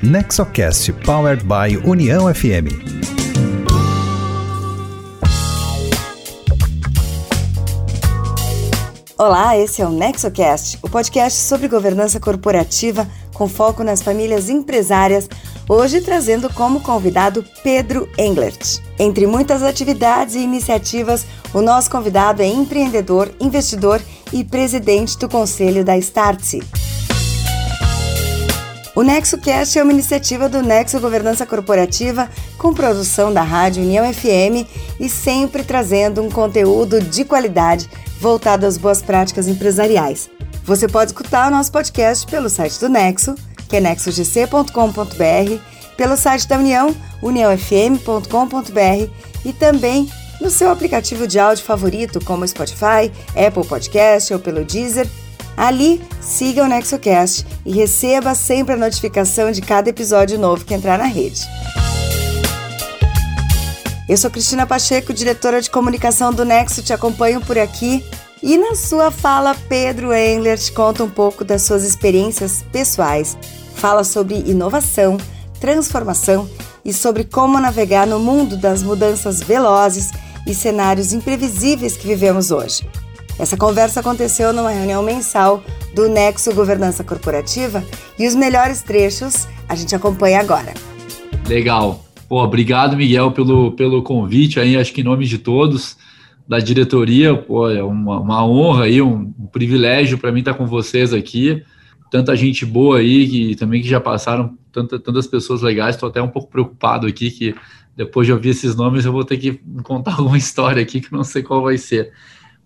Nexocast Powered by União FM. Olá, esse é o Nexocast, o podcast sobre governança corporativa com foco nas famílias empresárias, hoje trazendo como convidado Pedro Englert. Entre muitas atividades e iniciativas, o nosso convidado é empreendedor, investidor e presidente do conselho da Startse. O NexoCast é uma iniciativa do Nexo Governança Corporativa com produção da Rádio União FM e sempre trazendo um conteúdo de qualidade voltado às boas práticas empresariais. Você pode escutar o nosso podcast pelo site do Nexo, que é nexogc.com.br, pelo site da União, uniãofm.com.br e também no seu aplicativo de áudio favorito, como Spotify, Apple Podcast ou pelo Deezer Ali, siga o NexoCast e receba sempre a notificação de cada episódio novo que entrar na rede. Eu sou Cristina Pacheco, diretora de comunicação do Nexo, te acompanho por aqui. E na sua fala, Pedro Engler te conta um pouco das suas experiências pessoais. Fala sobre inovação, transformação e sobre como navegar no mundo das mudanças velozes e cenários imprevisíveis que vivemos hoje. Essa conversa aconteceu numa reunião mensal do Nexo Governança Corporativa e os melhores trechos a gente acompanha agora. Legal. Pô, obrigado, Miguel, pelo, pelo convite aí, acho que em nome de todos da diretoria, pô, é uma, uma honra aí, um, um privilégio para mim estar com vocês aqui. Tanta gente boa aí, que também que já passaram, tanta, tantas pessoas legais, estou até um pouco preocupado aqui que depois de ouvir esses nomes eu vou ter que contar alguma história aqui que não sei qual vai ser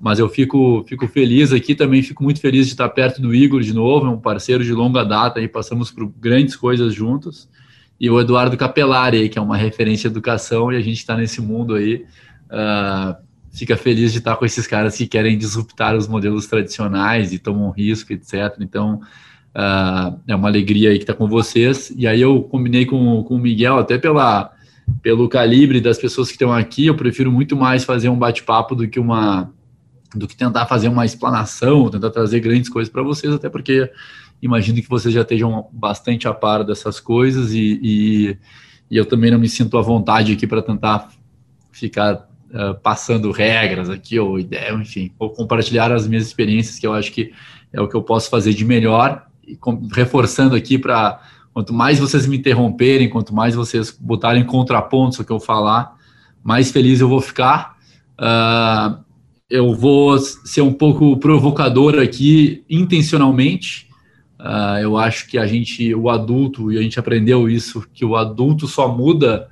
mas eu fico, fico feliz aqui também, fico muito feliz de estar perto do Igor de novo, é um parceiro de longa data e passamos por grandes coisas juntos. E o Eduardo Capelari, que é uma referência em educação, e a gente está nesse mundo aí. Uh, fica feliz de estar com esses caras que querem disruptar os modelos tradicionais e tomam risco, etc. Então, uh, é uma alegria aí que estar tá com vocês. E aí eu combinei com, com o Miguel, até pela, pelo calibre das pessoas que estão aqui, eu prefiro muito mais fazer um bate-papo do que uma do que tentar fazer uma explanação, tentar trazer grandes coisas para vocês, até porque imagino que vocês já estejam bastante a par dessas coisas e, e, e eu também não me sinto à vontade aqui para tentar ficar uh, passando regras aqui ou ideia, enfim, ou compartilhar as minhas experiências, que eu acho que é o que eu posso fazer de melhor, e com, reforçando aqui para quanto mais vocês me interromperem, quanto mais vocês botarem contrapontos ao que eu falar, mais feliz eu vou ficar. Uh, eu vou ser um pouco provocador aqui, intencionalmente. Uh, eu acho que a gente, o adulto, e a gente aprendeu isso, que o adulto só muda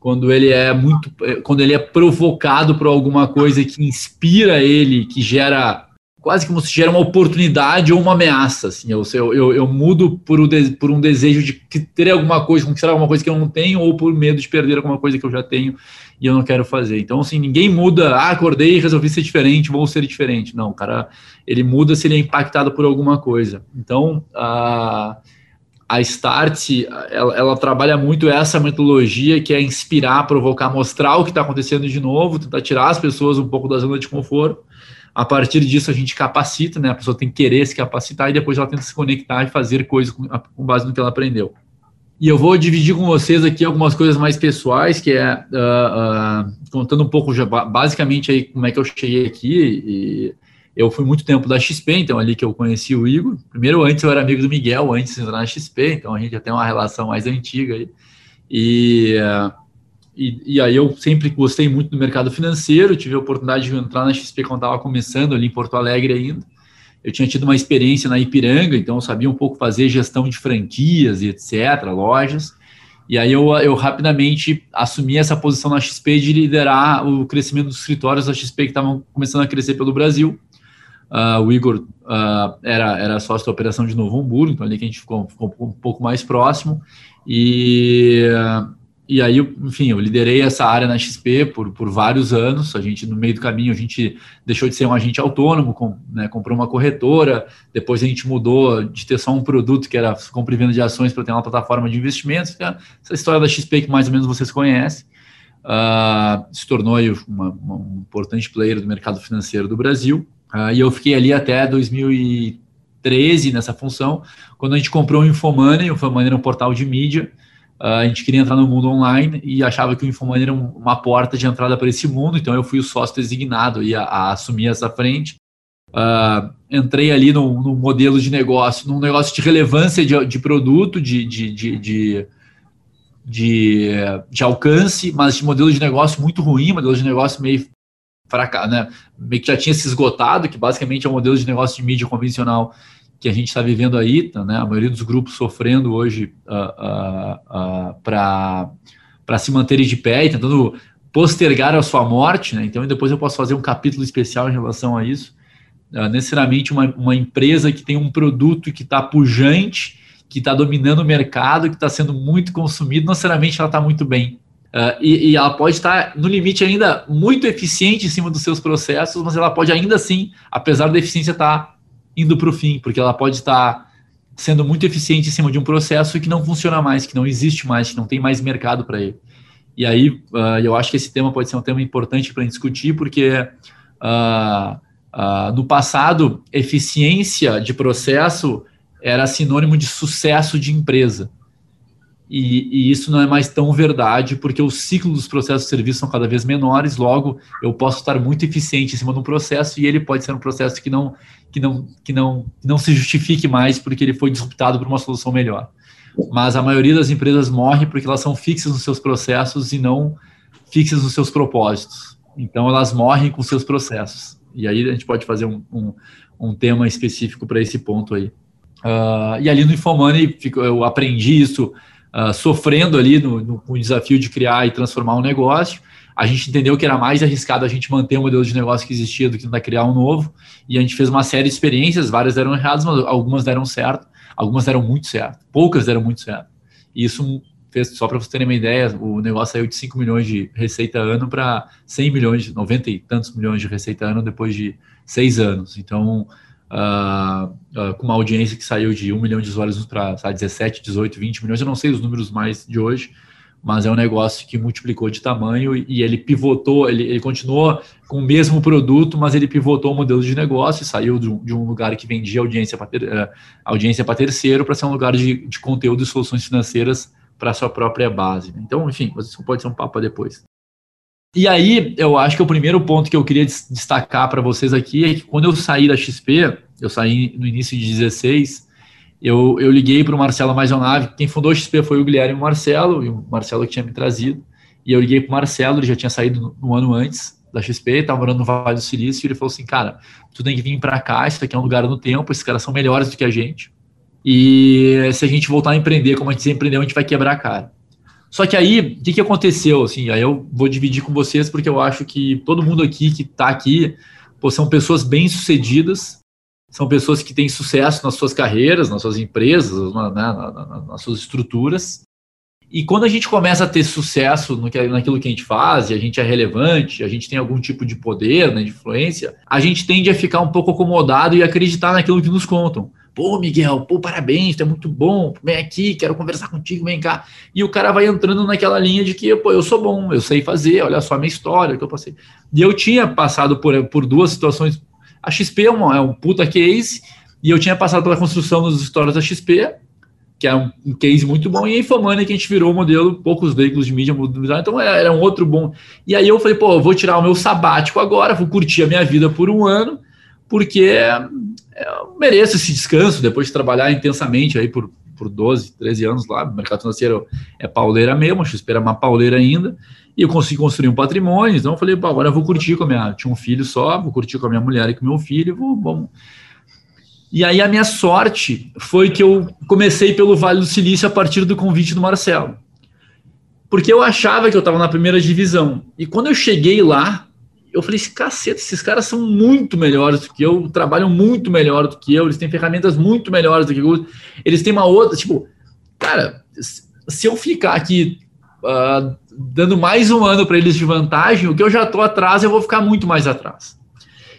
quando ele é muito, quando ele é provocado por alguma coisa que inspira ele, que gera quase como se gera uma oportunidade ou uma ameaça. Assim, eu, eu, eu mudo por, um de, por um desejo de ter alguma coisa, conquistar alguma coisa que eu não tenho, ou por medo de perder alguma coisa que eu já tenho e eu não quero fazer. Então, assim, ninguém muda, ah, acordei e resolvi ser diferente, vou ser diferente. Não, o cara, ele muda se ele é impactado por alguma coisa. Então, a, a Start, ela, ela trabalha muito essa metodologia que é inspirar, provocar, mostrar o que está acontecendo de novo, tentar tirar as pessoas um pouco da zona de conforto. A partir disso, a gente capacita, né? A pessoa tem que querer se capacitar e depois ela tenta se conectar e fazer coisas com, com base no que ela aprendeu. E eu vou dividir com vocês aqui algumas coisas mais pessoais, que é uh, uh, contando um pouco, já, basicamente, aí como é que eu cheguei aqui. Eu fui muito tempo da XP, então ali que eu conheci o Igor. Primeiro, antes eu era amigo do Miguel, antes de entrar na XP, então a gente já tem uma relação mais antiga aí. E, uh, e, e, aí eu sempre gostei muito do mercado financeiro, tive a oportunidade de entrar na XP quando estava começando ali em Porto Alegre ainda eu tinha tido uma experiência na Ipiranga, então eu sabia um pouco fazer gestão de franquias e etc., lojas. E aí eu, eu rapidamente assumi essa posição na XP de liderar o crescimento dos escritórios da XP que estavam começando a crescer pelo Brasil. Uh, o Igor uh, era, era sócio da operação de Novo Hamburgo, então ali que a gente ficou, ficou um pouco mais próximo. E, e aí, enfim, eu liderei essa área na XP por, por vários anos. A gente, no meio do caminho, a gente deixou de ser um agente autônomo, com, né, comprou uma corretora. Depois a gente mudou de ter só um produto, que era compra e venda de ações, para ter uma plataforma de investimentos. É essa história da XP que mais ou menos vocês conhecem. Uh, se tornou uma, uma, um importante player do mercado financeiro do Brasil. Uh, e eu fiquei ali até 2013, 2013 nessa função, quando a gente comprou o Infomoney, o Infomoney era um portal de mídia, a gente queria entrar no mundo online e achava que o Infomoney era um, uma porta de entrada para esse mundo, então eu fui o sócio designado a, a assumir essa frente. Uh, entrei ali no, modelo de negócio, num negócio de relevância de, de produto, de, de, de, de de, alcance, mas de modelo de negócio muito ruim, modelo de negócio meio fracasso, né? Meio que já tinha se esgotado, que basicamente é um modelo de negócio de mídia convencional que a gente está vivendo aí, tá, né? A maioria dos grupos sofrendo hoje uh, uh, uh, para se manterem de pé e tentando postergar a sua morte, né? Então depois eu posso fazer um capítulo especial em relação a isso. Necessariamente uma, uma empresa que tem um produto que está pujante que está dominando o mercado, que está sendo muito consumido, não necessariamente ela está muito bem. Uh, e, e, ela pode estar tá, no limite ainda muito eficiente em cima dos seus processos, mas ela pode ainda assim, apesar da eficiência estar tá indo para o fim, porque ela pode estar sendo muito eficiente em cima de um processo que não funciona mais, que não existe mais, que não tem mais mercado para ele. E aí uh, eu acho que esse tema pode ser um tema importante para discutir, porque uh, no passado, eficiência de processo era sinônimo de sucesso de empresa. E, e, isso não é mais tão verdade, porque o ciclo dos processos de serviço são cada vez menores, logo eu posso estar muito eficiente em cima de um processo e ele pode ser um processo que não, que não, que não, não se justifique mais porque ele foi disruptado por uma solução melhor. Mas a maioria das empresas morre porque elas são fixas nos seus processos e não fixas nos seus propósitos. Então elas morrem com seus processos. E aí a gente pode fazer um, um, um tema específico para esse ponto aí. Uh, e ali no Infomoney eu aprendi isso uh, sofrendo ali no, no, no, desafio de criar e transformar um negócio. A gente entendeu que era mais arriscado a gente manter o modelo de negócio que existia do que tentar criar um novo. E a gente fez uma série de experiências, várias deram erradas, mas algumas deram certo, algumas deram muito certo, poucas deram muito certo. E isso fez, só para vocês terem uma ideia, o negócio saiu de 5 milhões de receita ano para 100 milhões, 90 e tantos milhões de receita ano depois de seis anos. Então, uh, uh, com uma audiência que saiu de 1 milhão de usuários para 17, 18, 20 milhões, eu não sei os números mais de hoje, mas é um negócio que multiplicou de tamanho e, ele pivotou, ele, ele continuou com o mesmo produto, mas ele pivotou o modelo de negócio e saiu de um, de um lugar que vendia audiência para ter, uh, audiência para terceiro para ser um lugar de, de conteúdo e soluções financeiras para sua própria base. Então, enfim, isso pode ser um papo depois. E aí, eu acho que o primeiro ponto que eu queria destacar para vocês aqui é que quando eu saí da XP, eu saí no início de 16, eu, eu liguei para o Marcelo Maisonave, quem fundou a XP foi o Guilherme e o Marcelo, e o Marcelo que tinha me trazido, e eu liguei para o Marcelo, ele já tinha saído no ano antes da XP, estava morando no Vale do Silício, e ele falou assim, cara, tu tem que vir para cá, isso aqui é um lugar no tempo, esses caras são melhores do que a gente, e se a gente voltar a empreender como a gente empreendeu, a gente vai quebrar a cara. Só que aí, o que, que aconteceu? Assim, aí eu vou dividir com vocês, porque eu acho que todo mundo aqui que está aqui pô, são pessoas bem-sucedidas, são pessoas que têm sucesso nas suas carreiras, nas suas empresas, né, nas suas estruturas. E quando a gente começa a ter sucesso no que, naquilo que a gente faz, e a gente é relevante, a gente tem algum tipo de poder, né, de influência, a gente tende a ficar um pouco acomodado e acreditar naquilo que nos contam. Pô, Miguel, pô, parabéns, tu é muito bom, vem aqui, quero conversar contigo, vem cá. E o cara vai entrando naquela linha de que, pô, eu sou bom, eu sei fazer, olha só a minha história que eu passei. E eu tinha passado por, por duas situações. A XP é, uma, é um puta case, e eu tinha passado pela construção das histórias da XP, que é um, um case muito bom, e a Infomania que a gente virou o modelo, poucos veículos de mídia mudaram, então era, era um outro bom. E aí eu falei, pô, eu vou tirar o meu sabático agora, vou curtir a minha vida por um ano, porque eu mereço esse descanso depois de trabalhar intensamente aí por, por 12, 13 anos lá. O mercado financeiro é pauleira mesmo, a XP era uma pauleira ainda. E eu consegui construir um patrimônio, então eu falei, pô, agora eu vou curtir com a minha. Tinha um filho só, vou curtir com a minha mulher e com o meu filho, vou, vamos. E aí a minha sorte foi que eu comecei pelo Vale do Silício a partir do convite do Marcelo. Porque eu achava que eu estava na primeira divisão. E quando eu cheguei lá, eu falei, caceta, esses caras são muito melhores do que eu, trabalham muito melhor do que eu, eles têm ferramentas muito melhores do que eu, eles têm uma outra, tipo, cara, se eu ficar aqui uh, dando mais um ano para eles de vantagem, o que eu já estou atrás, eu vou ficar muito mais atrás.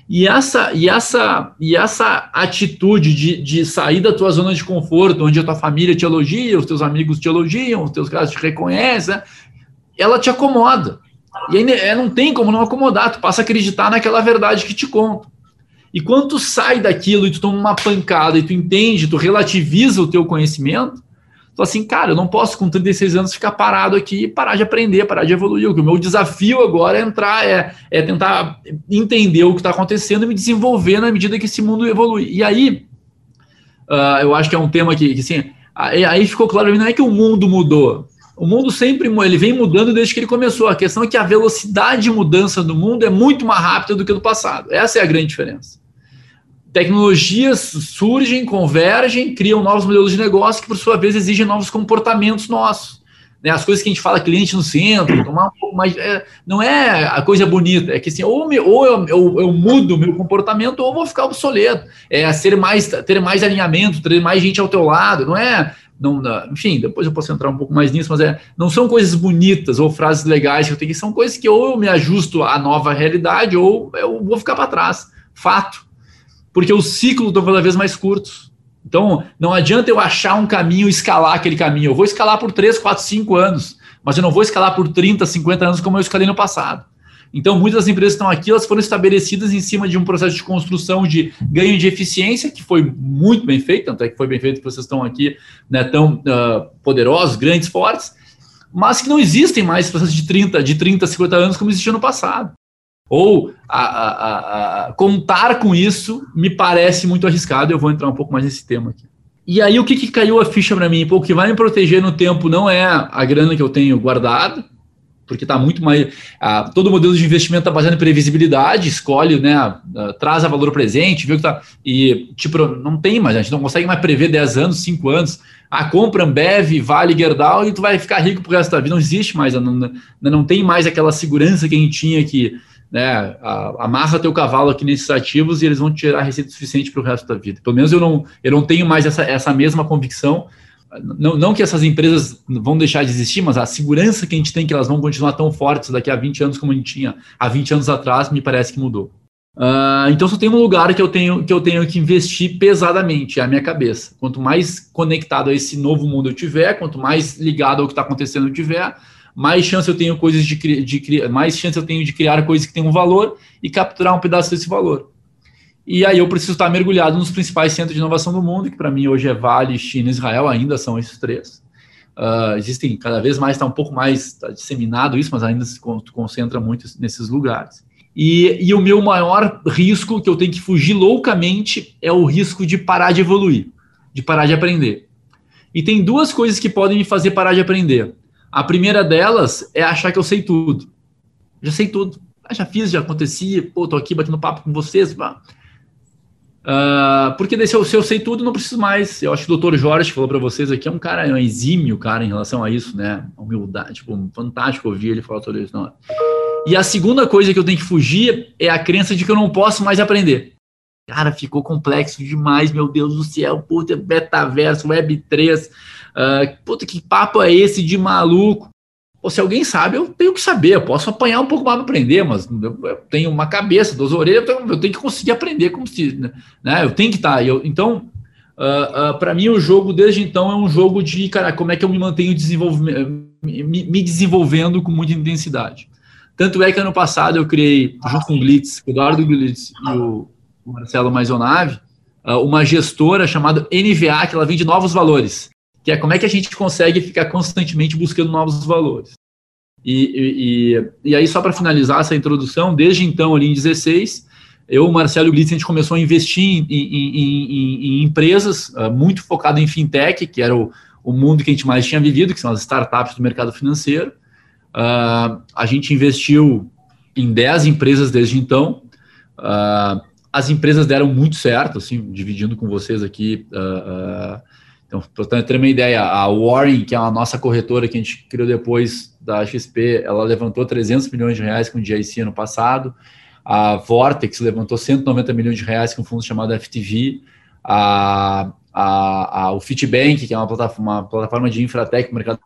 E essa, e essa, e essa atitude de, de sair da tua zona de conforto, onde a tua família te elogia, os teus amigos te elogiam, os teus caras te reconhecem, né? ela te acomoda. E aí é, não tem como não acomodar, tu passa a acreditar naquela verdade que te conto. E quando tu sai daquilo e tu toma uma pancada e tu entende, tu relativiza o teu conhecimento, tu assim, cara, eu não posso com 36 anos ficar parado aqui e parar de aprender, parar de evoluir. O meu desafio agora é entrar, é, é tentar entender o que está acontecendo e me desenvolver na medida que esse mundo evolui. E aí, uh, eu acho que é um tema que, que assim, aí ficou claro, não é que o mundo mudou, o mundo sempre ele vem mudando desde que ele começou. A questão é que a velocidade de mudança do mundo é muito mais rápida do que do passado. Essa é a grande diferença. Tecnologias surgem, convergem, criam novos modelos de negócio que, por sua vez, exigem novos comportamentos nossos. Né? As coisas que a gente fala, cliente no centro, tomar um pouco mais. É, não é a coisa bonita, é que assim, ou, me, ou eu, eu, eu, mudo meu comportamento, ou vou ficar obsoleto. É ser mais, ter mais alinhamento, ter mais gente ao teu lado. Não é não, enfim, depois eu posso entrar um pouco mais nisso, mas é, não são coisas bonitas ou frases legais que eu tenho que são coisas que ou eu me ajusto à nova realidade ou eu vou ficar para trás. Fato. Porque os ciclos estão cada vez mais curtos. Então, não adianta eu achar um caminho escalar aquele caminho. Eu vou escalar por 3, 4, 5 anos, mas eu não vou escalar por 30, 50 anos como eu escalei no passado. Então, muitas das empresas que estão aqui, elas foram estabelecidas em cima de um processo de construção de ganho de eficiência, que foi muito bem feito, tanto é que foi bem feito que vocês estão aqui né, tão uh, poderosos, grandes, fortes, mas que não existem mais processos de 30, de 30, 50 anos como existia no passado. Ou a, a, a, contar com isso me parece muito arriscado, eu vou entrar um pouco mais nesse tema aqui. E aí, o que, que caiu a ficha para mim? Pô, o que vai me proteger no tempo não é a grana que eu tenho guardado, porque está muito mais. Ah, todo modelo de investimento está baseado em previsibilidade, escolhe, né, traz a valor presente, viu que tá. E, tipo, não tem mais, a gente não consegue mais prever 10 anos, 5 anos. Ah, compra Ambev, Vale, Gerdau e tu vai ficar rico pro resto da vida. Não existe mais, não, não tem mais aquela segurança que a gente tinha que. Né, amarra teu cavalo aqui nesses ativos e eles vão tirar receita suficiente para o resto da vida. Pelo menos eu não, eu não tenho mais essa, essa mesma convicção não, não que essas empresas vão deixar de existir, mas a segurança que a gente tem que elas vão continuar tão fortes daqui a 20 anos como a gente tinha há 20 anos atrás, me parece que mudou. Uh, então só tem um lugar que eu tenho que eu tenho que investir pesadamente, é a minha cabeça. Quanto mais conectado a esse novo mundo eu tiver, quanto mais ligado ao que está acontecendo eu tiver, mais chance eu tenho coisas de, de mais chance eu tenho de criar coisas que tenham um valor e capturar um pedaço desse valor. E aí eu preciso estar mergulhado nos principais centros de inovação do mundo, que para mim hoje é Vale, China e Israel, ainda são esses três. Uh, existem, cada vez mais está um pouco mais tá disseminado isso, mas ainda se concentra muito nesses lugares. E, e o meu maior risco, que eu tenho que fugir loucamente, é o risco de parar de evoluir, de parar de aprender. E tem duas coisas que podem me fazer parar de aprender. A primeira delas é achar que eu sei tudo. Já sei tudo. Ah, já fiz, já acontecia, pô, tô aqui batendo papo com vocês. Pá. Uh, porque daí, se eu, se eu, sei tudo, não preciso mais. Eu acho que o doutor Jorge falou para vocês aqui é um cara, é um exímio cara em relação a isso, né? Humildade, tipo, fantástico ouvir ele falar tudo isso. Não. E a segunda coisa que eu tenho que fugir é a crença de que eu não posso mais aprender. Cara, ficou complexo demais, meu Deus do céu, puta, metaverso, Web3, uh, ah, puta, que papo é esse de maluco? Ou se alguém sabe, eu tenho que saber, eu posso apanhar um pouco mais para aprender, mas eu tenho uma cabeça, duas orelhas, eu tenho, que conseguir aprender como se, né? Eu tenho que estar. Tá, eu, então, uh, uh, para mim, o jogo desde então é um jogo de, cara, como é que eu me mantenho me, me desenvolvendo com muita intensidade. Tanto é que ano passado eu criei, junto com o Blitz, o Eduardo Blitz e o Marcelo Maisonave, uh, uma gestora chamada NVA, que ela vende novos valores que é como é que a gente consegue ficar constantemente buscando novos valores. E, e, e aí, só para finalizar essa introdução, desde então, ali em 16, eu, Marcelo o Blitz, a gente começou a investir em, em, em, em empresas uh, muito focado em fintech, que era o, o, mundo que a gente mais tinha vivido, que são as startups do mercado financeiro. Uh, a gente investiu em 10 empresas desde então. Uh, as empresas deram muito certo, assim, dividindo com vocês aqui. Uh, então, para ter uma ideia, a Warren, que é a nossa corretora que a gente criou depois da XP, ela levantou 300 milhões de reais com o GIC ano passado. A Vortex levantou 190 milhões de reais com um fundo chamado FTV. A, a, a, o Fitbank, que é uma plataforma, uma plataforma de infratech no mercado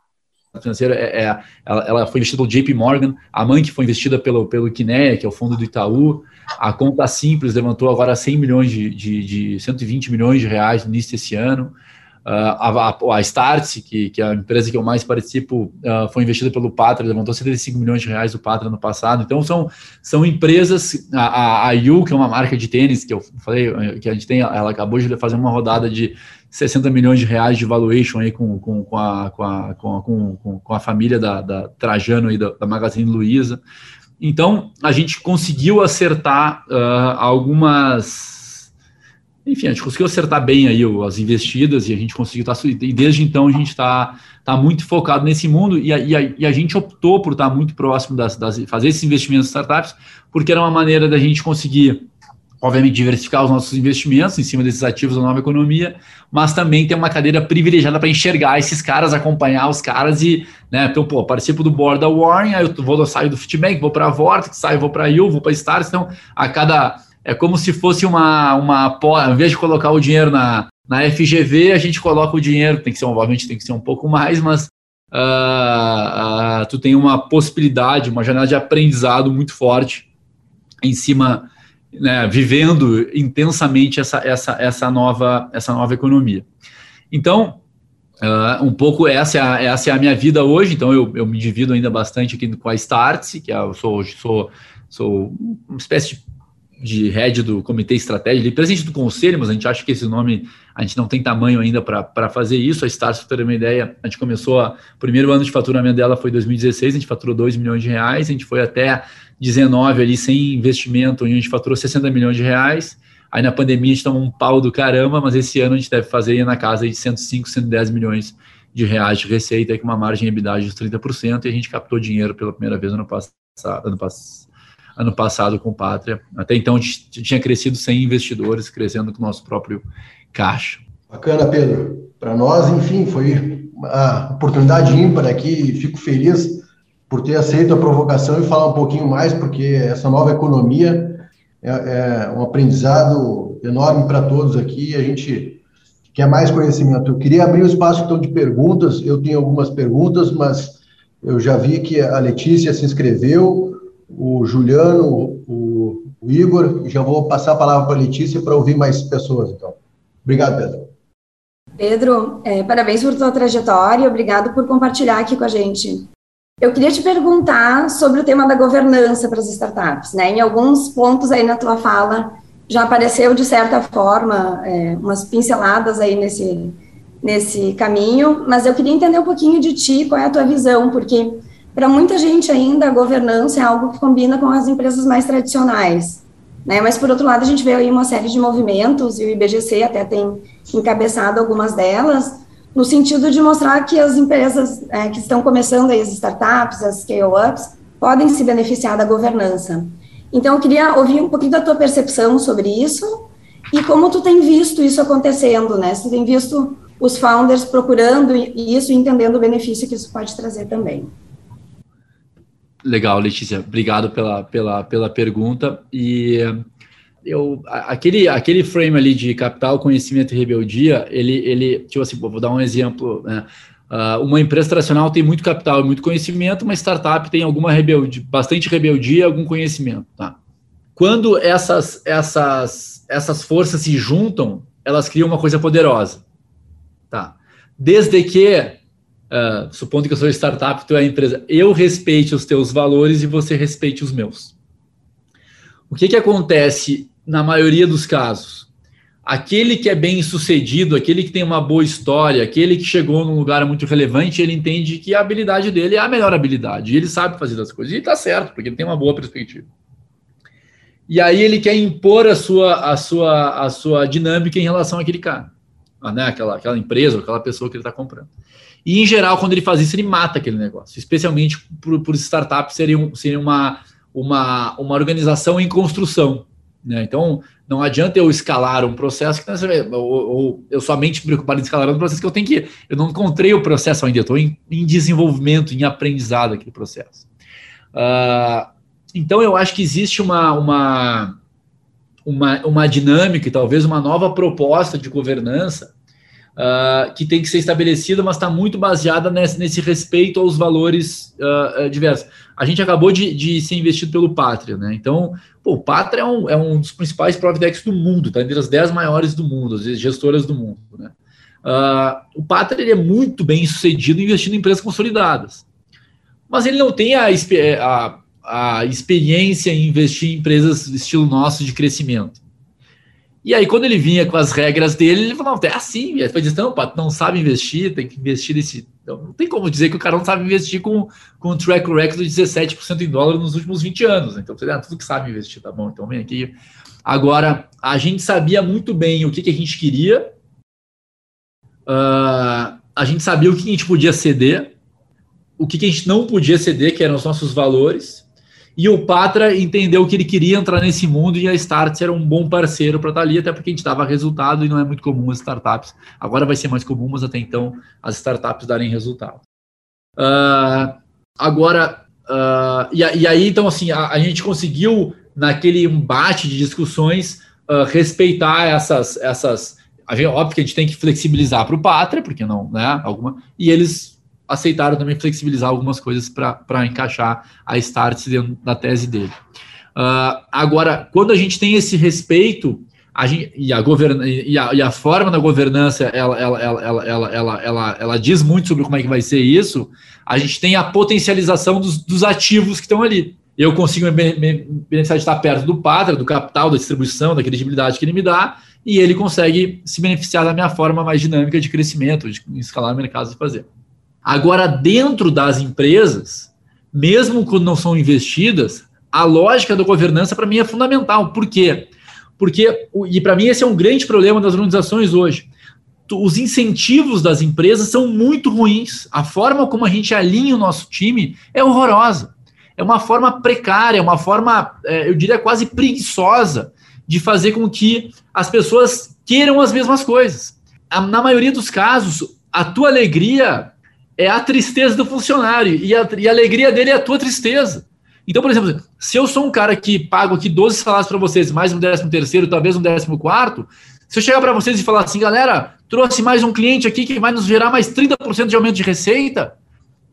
financeiro, é, é ela, ela, foi investida pelo JP Morgan. A Mank foi investida pelo, pelo Kinea, que é o fundo do Itaú. A Conta Simples levantou agora 100 milhões de, de, de 120 milhões de reais no início desse ano. A, a, a Startse, que, que é a empresa que eu mais participo, uh, foi investida pelo Patra, levantou 75 milhões de reais do Patra no passado. Então, são, são empresas, a, a, Yu, que é uma marca de tênis, que eu falei, que a gente tem, ela acabou de fazer uma rodada de 60 milhões de reais de valuation aí com, com, com, a, com, a, com, com, com a família da, da Trajano e da, da Magazine Luiza. Então, a gente conseguiu acertar uh, algumas enfim, a gente conseguiu acertar bem aí as investidas e a gente conseguiu estar. Tá, e desde então a gente está tá muito focado nesse mundo e a, e, a, e a, gente optou por estar muito próximo das, das, fazer esses investimentos em startups, porque era uma maneira da gente conseguir, obviamente, diversificar os nossos investimentos em cima desses ativos da nova economia, mas também ter uma cadeira privilegiada para enxergar esses caras, acompanhar os caras e, né, então, pô, participo do board da Warren, aí eu vou, saio do Fitbank, vou para a Vortex, saio, vou para a Yu, vou para a Stars, então, a cada é como se fosse uma, uma ao invés de colocar o dinheiro na, na FGV, a gente coloca o dinheiro, tem que ser, obviamente, tem que ser um pouco mais, mas uh, uh, tu tem uma possibilidade, uma janela de aprendizado muito forte em cima, né, vivendo intensamente essa, essa, essa, nova, essa nova economia. Então, uh, um pouco essa é, a, essa é a minha vida hoje, então eu, eu me divido ainda bastante aqui com a Startse, que é, eu sou, sou, sou uma espécie de de head do comitê estratégico, de presidente do conselho, mas a gente acha que esse nome, a gente não tem tamanho ainda para fazer isso. A Stars, para ter uma ideia, a gente começou, a, o primeiro ano de faturamento dela foi 2016, a gente faturou 2 milhões de reais, a gente foi até 19 ali sem investimento, e a gente faturou 60 milhões de reais. Aí na pandemia a gente tomou um pau do caramba, mas esse ano a gente deve fazer na casa de 105, 110 milhões de reais de receita, com uma margem de EBITDA de 30%, e a gente captou dinheiro pela primeira vez ano passado, ano passado ano passado com Pátria. Até então a gente tinha crescido sem investidores, crescendo com o nosso próprio caixa. Bacana, Pedro. Para nós, enfim, foi uma oportunidade ímpar aqui. Fico feliz por ter aceito a provocação e falar um pouquinho mais, porque essa nova economia é, é um aprendizado enorme para todos aqui. A gente quer mais conhecimento. Eu queria abrir o espaço então de perguntas. Eu tenho algumas perguntas, mas eu já vi que a Letícia se inscreveu o Juliano, o, o Igor, e já vou passar a palavra para a Letícia para ouvir mais pessoas, então. Obrigado, Pedro. Pedro, é, parabéns por tua trajetória, obrigado por compartilhar aqui com a gente. Eu queria te perguntar sobre o tema da governança para as startups, né? Em alguns pontos aí na tua fala já apareceu de certa forma é, umas pinceladas aí nesse nesse caminho, mas eu queria entender um pouquinho de ti, qual é a tua visão, porque para muita gente ainda a governança é algo que combina com as empresas mais tradicionais, né? Mas por outro lado a gente vê aí uma série de movimentos e o IBGC até tem encabeçado algumas delas no sentido de mostrar que as empresas é, que estão começando aí as startups, as scale-ups, podem se beneficiar da governança. Então eu queria ouvir um pouquinho da tua percepção sobre isso e como tu tem visto isso acontecendo, né? Se tu tem visto os founders procurando isso e entendendo o benefício que isso pode trazer também. Legal, Letícia. Obrigado pela, pela, pela pergunta. E eu, aquele, aquele frame ali de capital, conhecimento e rebeldia, ele, ele tipo assim, vou dar um exemplo, né? Uh, uma empresa tradicional tem muito capital e muito conhecimento, uma startup tem alguma rebeldia, bastante rebeldia, algum conhecimento, tá? Quando essas, essas, essas forças se juntam, elas criam uma coisa poderosa, tá? Desde que uh, supondo que eu sou startup, tu é empresa, eu respeite os teus valores e você respeite os meus. O que, que acontece na maioria dos casos? Aquele que é bem sucedido, aquele que tem uma boa história, aquele que chegou num lugar muito relevante, ele entende que a habilidade dele é a melhor habilidade, e ele sabe fazer as coisas, e está certo, porque ele tem uma boa perspectiva. E aí ele quer impor a sua, a sua, a sua dinâmica em relação àquele cara, né? aquela, aquela empresa, aquela pessoa que ele está comprando. E, em geral, quando ele faz isso, ele mata aquele negócio, especialmente por, por startups serem, serem uma, uma, uma organização em construção. Né? Então, não adianta eu escalar um processo que ou, ou eu somente me preocupar em escalar um processo que eu tenho que. Eu não encontrei o processo ainda, eu estou em, em, desenvolvimento, em aprendizado aquele processo. Uh, então, eu acho que existe uma, uma, uma, uma dinâmica e talvez uma nova proposta de governança uh, que tem que ser estabelecida, mas está muito baseada nesse, nesse, respeito aos valores uh, diversos. A gente acabou de, de, ser investido pelo Pátria, né? Então, pô, o Pátria é um, é um dos principais Providex do mundo, tá entre as 10 maiores do mundo, as gestoras do mundo, né? Uh, o Pátria é muito bem sucedido investindo em empresas consolidadas, mas ele não tem a, a, a experiência em investir em empresas estilo nosso de crescimento. E aí, quando ele vinha com as regras dele, ele não, é assim. Ele foi dizer: não, Pato, não sabe investir, tem que investir nesse. Não, tem como dizer que o cara não sabe investir com, com um track record de 17% em dólar nos últimos 20 anos. Então, você ah, tudo que sabe investir, tá bom, então vem aqui. Agora, a gente sabia muito bem o que, que a gente queria, uh, a gente sabia o que a gente podia ceder, o que, que a gente não podia ceder, que eram os nossos valores, e o Patra entendeu que ele queria entrar nesse mundo e a Starts era um bom parceiro para estar tá ali, até porque a gente dava resultado e não é muito comum as startups. Agora vai ser mais comum, mas até então as startups darem resultado. Uh, agora, uh, e, e, aí então assim, a, a, gente conseguiu naquele embate de discussões uh, respeitar essas, essas a gente, óbvio que a gente tem que flexibilizar para o Pátria, porque não, né? Alguma, e eles aceitaram também flexibilizar algumas coisas para encaixar a Starts dentro da tese dele. Uh, agora, quando a gente tem esse respeito, a gente, e, a e, a, e a forma da governança ela, ela, ela, ela, ela, ela, ela, ela diz muito sobre como é que vai ser isso, a gente tem a potencialização dos, dos ativos que estão ali. Eu consigo me, me beneficiar de estar perto do pátria, do capital, da distribuição, da credibilidade que ele me dá, e ele consegue se beneficiar da minha forma mais dinâmica de crescimento, de escalar mercados e fazer. Agora, dentro das empresas, mesmo quando não são investidas, a lógica da governança para mim é fundamental. Por quê? Porque, e para mim esse é um grande problema das organizações hoje. Os incentivos das empresas são muito ruins. A forma como a gente alinha o nosso time é horrorosa. É uma forma precária, uma forma, é, eu diria, quase preguiçosa de fazer com que as pessoas queiram as mesmas coisas. Na maioria dos casos, a tua alegria é a tristeza do funcionário e a, e a alegria dele é a tua tristeza. Então, por exemplo, se eu sou um cara que pago aqui 12 salários para vocês, mais um décimo terceiro, talvez um décimo quarto, se eu chegar para vocês e falar assim, galera, trouxe mais um cliente aqui que vai nos gerar mais 30% de aumento de receita,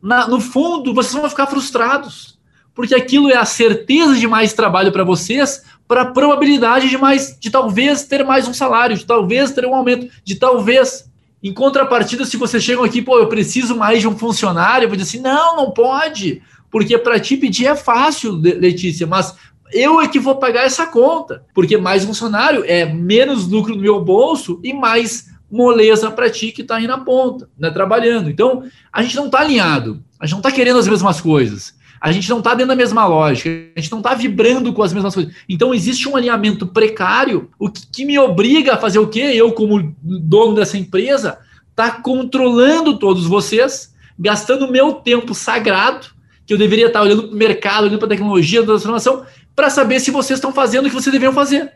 na, no fundo, vocês vão ficar frustrados, porque aquilo é a certeza de mais trabalho para vocês, para a probabilidade de mais, de talvez ter mais um salário, de talvez ter um aumento, de talvez em contrapartida, se vocês chegam aqui, pô, eu preciso mais de um funcionário, eu vou dizer assim, não, não pode, porque para ti pedir é fácil, Letícia, mas eu é que vou pagar essa conta, porque mais funcionário é menos lucro no meu bolso e mais moleza para ti que está aí na ponta, né, trabalhando. Então, a gente não está alinhado, a gente não está querendo as mesmas coisas a gente não está dentro da mesma lógica, a gente não está vibrando com as mesmas coisas. Então existe um alinhamento precário, o que, que me obriga a fazer o quê? Eu, como dono dessa empresa, tá controlando todos vocês, gastando meu tempo sagrado, que eu deveria estar olhando para o mercado, olhando para a tecnologia, da transformação, para saber se vocês estão fazendo o que vocês deveriam fazer.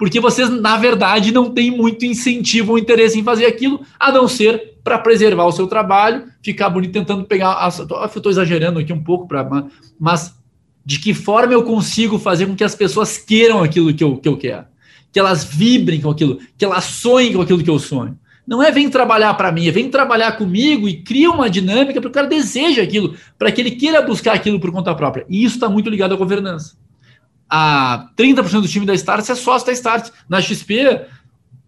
Porque vocês, na verdade, não têm muito incentivo ou interesse em fazer aquilo, a não ser para preservar o seu trabalho, ficar bonito tentando pegar. A, eu estou exagerando aqui um pouco, pra, mas de que forma eu consigo fazer com que as pessoas queiram aquilo que eu, que eu quero, que elas vibrem com aquilo, que elas sonhem com aquilo que eu sonho. Não é vem trabalhar para mim, é vem trabalhar comigo e cria uma dinâmica para o cara deseja aquilo, para que ele queira buscar aquilo por conta própria. E isso está muito ligado à governança. A 30% do time da Start é sócio da Start. Na XP,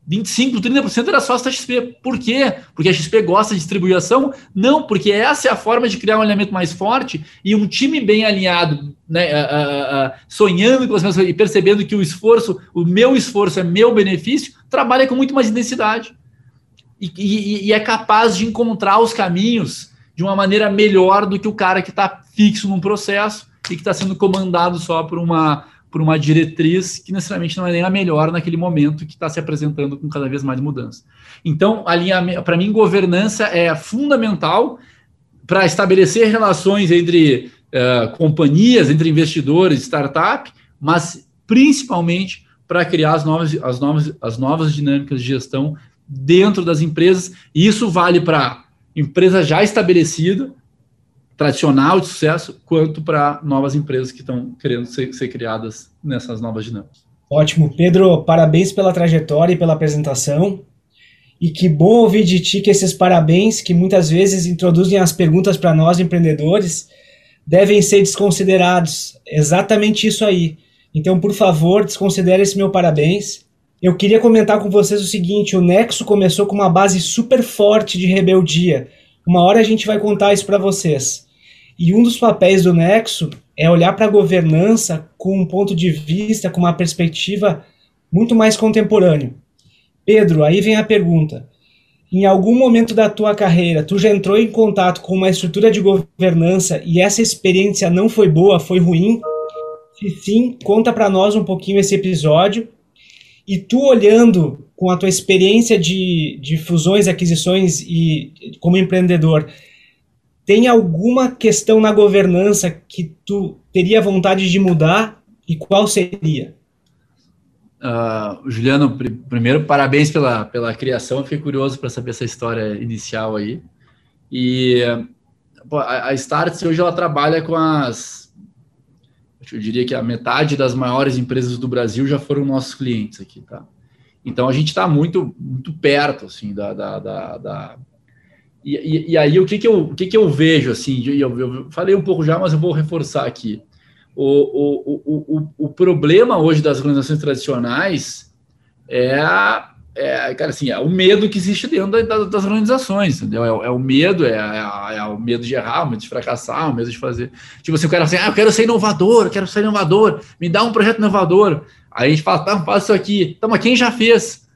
25%, 30% era sócio da XP. Por quê? Porque a XP gosta de distribuição? Não, porque essa é a forma de criar um alinhamento mais forte e um time bem alinhado, né, sonhando com as mesmas e percebendo que o esforço, o meu esforço é meu benefício, trabalha com muito mais intensidade. E, e, e é capaz de encontrar os caminhos de uma maneira melhor do que o cara que está fixo num processo e que está sendo comandado só por uma por uma diretriz que necessariamente não é nem a melhor naquele momento que está se apresentando com cada vez mais mudança. Então, para mim, governança é fundamental para estabelecer relações entre uh, companhias, entre investidores, startup, mas principalmente para criar as novas, as, novas, as novas dinâmicas de gestão dentro das empresas. E isso vale para empresa já estabelecida, tradicional de sucesso, quanto para novas empresas que estão querendo ser, ser, criadas nessas novas dinâmicas. Ótimo. Pedro, parabéns pela trajetória e pela apresentação. E que bom ouvir de ti que esses parabéns, que muitas vezes introduzem as perguntas para nós empreendedores, devem ser desconsiderados. Exatamente isso aí. Então, por favor, desconsidere esse meu parabéns. eu queria comentar com vocês o seguinte: o Nexo começou com uma base super forte de rebeldia. Uma hora a gente vai contar isso para vocês. E um dos papéis do Nexo é olhar para a governança com um ponto de vista, com uma perspectiva muito mais contemporâneo. Pedro, aí vem a pergunta. Em algum momento da tua carreira, tu já entrou em contato com uma estrutura de governança e essa experiência não foi boa, foi ruim? Se sim, conta para nós um pouquinho esse episódio. E tu olhando com a tua experiência de, de fusões, aquisições e como empreendedor, tem alguma questão na governança que tu teria vontade de mudar e qual seria? Uh, Juliano, pr primeiro, parabéns pela, pela criação. Eu fiquei curioso para saber essa história inicial aí. E pô, a, a Starts hoje ela trabalha com as. Eu diria que a metade das maiores empresas do Brasil já foram nossos clientes aqui, tá? Então a gente está muito, muito perto, assim, da. da, da, da... E, e, e, aí o que que eu, o que que eu vejo, assim, eu, eu falei um pouco já, mas eu vou reforçar aqui o, o, o, o, problema hoje das organizações tradicionais é, é, cara, assim, é o medo que existe dentro da, das organizações, entendeu? É, é o medo, é, é, é, o medo de errar, o medo de fracassar, o medo de fazer. Tipo assim, o cara assim, ah, eu quero ser inovador, eu quero ser inovador, me dá um projeto inovador. Aí a gente fala, tá, faz isso aqui. Então, mas quem já fez?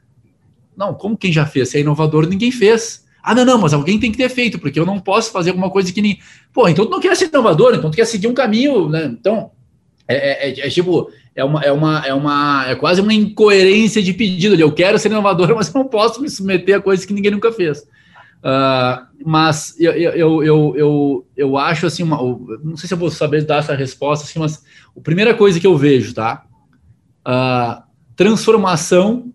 Não, como quem já fez? Se é inovador, ninguém fez. Ah, não, não, mas alguém tem que ter feito, porque eu não posso fazer alguma coisa que nem. Pô, então tu não quer ser inovador, então tu quer seguir um caminho, né? Então, é, é, é, é tipo, é uma, é uma, é uma, é quase uma incoerência de pedido. Eu quero ser inovador, mas não posso me submeter a coisas que ninguém nunca fez. Uh, mas eu, eu, eu, eu, eu acho assim, uma, não sei se eu vou saber dar essa resposta, assim, mas a primeira coisa que eu vejo, tá? Uh, transformação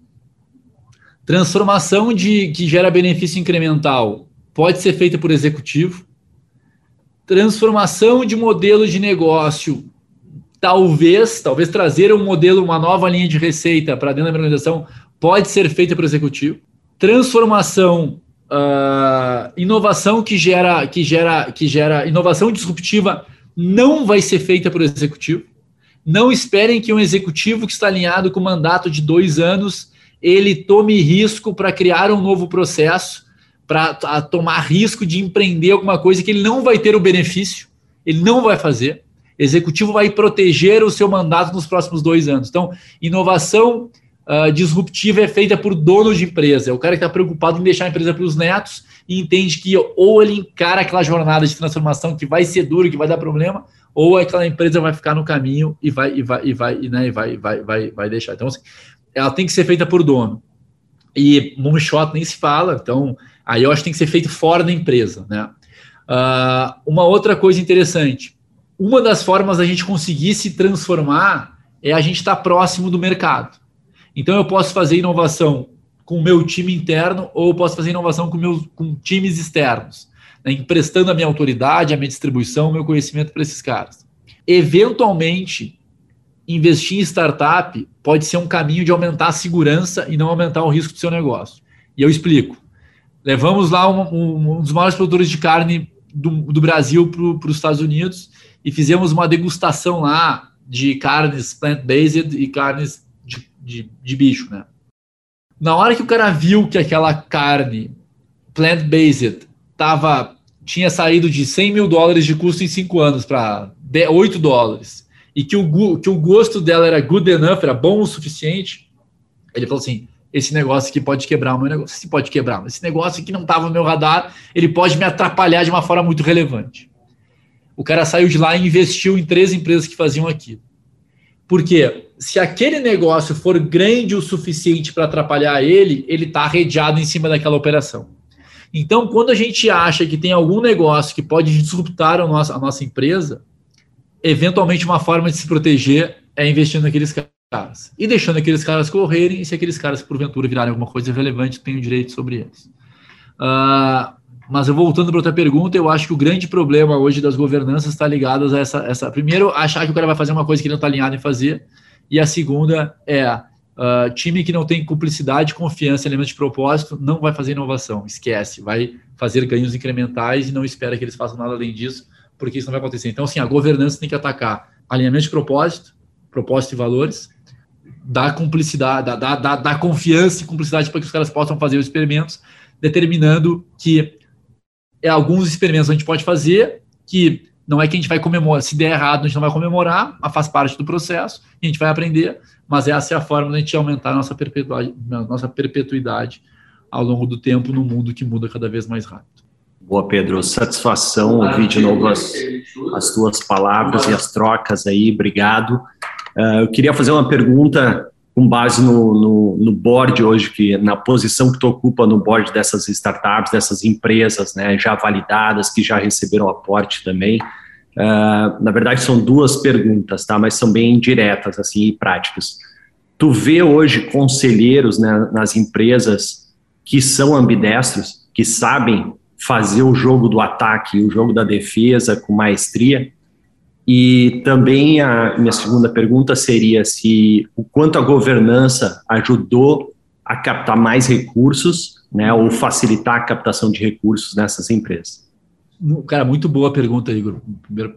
Transformação de que gera benefício incremental pode ser feita por executivo. Transformação de modelo de negócio, talvez, talvez trazer um modelo, uma nova linha de receita para dentro da organização pode ser feita por executivo. Transformação, uh, inovação que gera, que gera, que gera inovação disruptiva não vai ser feita por executivo. Não esperem que um executivo que está alinhado com mandato de dois anos ele tome risco para criar um novo processo, para tomar risco de empreender alguma coisa que ele não vai ter o benefício, ele não vai fazer. Executivo vai proteger o seu mandato nos próximos dois anos. Então, inovação uh, disruptiva é feita por dono de empresa, é o cara que está preocupado em deixar a empresa para os netos e entende que ou ele encara aquela jornada de transformação que vai ser duro, que vai dar problema, ou aquela empresa vai ficar no caminho e vai e vai e vai e, né, e vai, vai, vai, vai deixar. Então, assim, ela tem que ser feita por dono. E moonshot nem se fala, então aí eu acho que tem que ser feito fora da empresa, né? Uh, uma outra coisa interessante, uma das formas da gente conseguir se transformar é a gente estar tá próximo do mercado. Então eu posso fazer inovação com o meu time interno ou eu posso fazer inovação com meus com times externos, né? emprestando a minha autoridade, a minha distribuição, o meu conhecimento para esses caras. Eventualmente, investir em startup pode ser um caminho de aumentar a segurança e não aumentar o risco do seu negócio. E eu explico. Levamos lá um, um dos maiores produtores de carne do, do Brasil para os Estados Unidos e fizemos uma degustação lá de carnes plant-based e carnes de, de, de bicho, né? Na hora que o cara viu que aquela carne plant-based tava, tinha saído de 100 mil dólares de custo em 5 anos para 8 dólares e que o, que o gosto dela era good enough, era bom o suficiente, ele falou assim: esse negócio aqui pode quebrar o meu negócio. Se pode quebrar, esse negócio aqui não estava no meu radar, ele pode me atrapalhar de uma forma muito relevante. O cara saiu de lá e investiu em três empresas que faziam aquilo. Porque se aquele negócio for grande o suficiente para atrapalhar ele, ele está arrediado em cima daquela operação. Então, quando a gente acha que tem algum negócio que pode disruptar a nossa, a nossa empresa, eventualmente uma forma de se proteger é investindo naqueles caras. E deixando aqueles caras correrem, e se aqueles caras, porventura, virarem alguma coisa relevante, tem o direito sobre eles. Uh, mas voltando para outra pergunta, eu acho que o grande problema hoje das governanças está ligado a essa, essa. Primeiro, achar que o cara vai fazer uma coisa que não está alinhado em fazer. E a segunda é uh, time que não tem cumplicidade, confiança, elemento de propósito, não vai fazer inovação. Esquece, vai fazer ganhos incrementais e não espera que eles façam nada além disso porque isso não vai acontecer. Então, assim, a governança tem que atacar alinhamento de propósito, propósito e valores, da cumplicidade, da, da, da, confiança e cumplicidade para que os caras possam fazer os experimentos, determinando que alguns experimentos a gente pode fazer, que não é que a gente vai comemorar, se der errado, a gente não vai comemorar, mas faz parte do processo, a gente vai aprender, mas essa é a forma de a gente aumentar a nossa perpetuidade, nossa perpetuidade ao longo do tempo no mundo que muda cada vez mais rápido. Boa, Pedro. Satisfação ouvir de novo as, as tuas palavras e as trocas aí. Obrigado. Uh, eu queria fazer uma pergunta com base no, no, no, board hoje, que na posição que tu ocupa no board dessas startups, dessas empresas, né, já validadas, que já receberam aporte também. Uh, na verdade, são duas perguntas, tá? Mas são bem diretas, assim, e práticas. Tu vê hoje conselheiros né, nas empresas que são ambidestros, que sabem fazer o jogo do ataque, o jogo da defesa com maestria. E também a minha segunda pergunta seria se o quanto a governança ajudou a captar mais recursos, né, ou facilitar a captação de recursos nessas empresas. Cara, muito boa pergunta, Igor. Primeiro,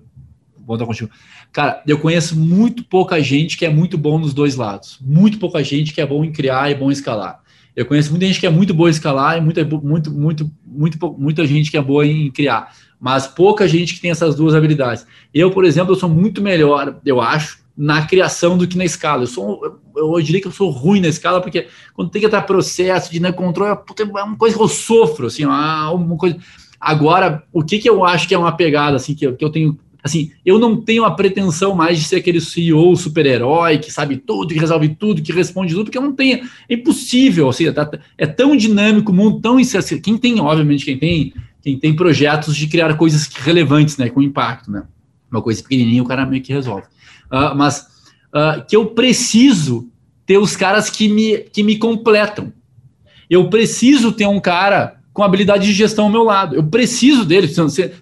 voltar contigo. Cara, eu conheço muito pouca gente que é muito bom nos dois lados. Muito pouca gente que é bom em criar e bom em escalar. Eu conheço muita gente que é muito boa em escalar e muita, muito, muito, muito, muita gente que é boa em criar, mas pouca gente que tem essas duas habilidades. Eu, por exemplo, eu sou muito melhor, eu acho, na criação do que na escala. Eu sou, eu, diria que eu sou ruim na escala, porque quando tem que estar processo de né, controle, é uma coisa que eu sofro, assim, uma coisa. Agora, o que, que eu acho que é uma pegada, assim, que eu, que eu tenho assim, eu não tenho a pretensão mais de ser aquele CEO super-herói que sabe tudo, que resolve tudo, que responde tudo, porque eu não tenho. É impossível, assim, tá, é tão dinâmico o mundo, tão assim, quem tem, obviamente, quem tem, quem tem projetos de criar coisas relevantes, né, com impacto, né, uma coisa pequenininha o cara meio que resolve. Uh, mas uh, que eu preciso ter os caras que me, que me completam. Eu preciso ter um cara com habilidade de gestão ao meu lado. Eu preciso dele.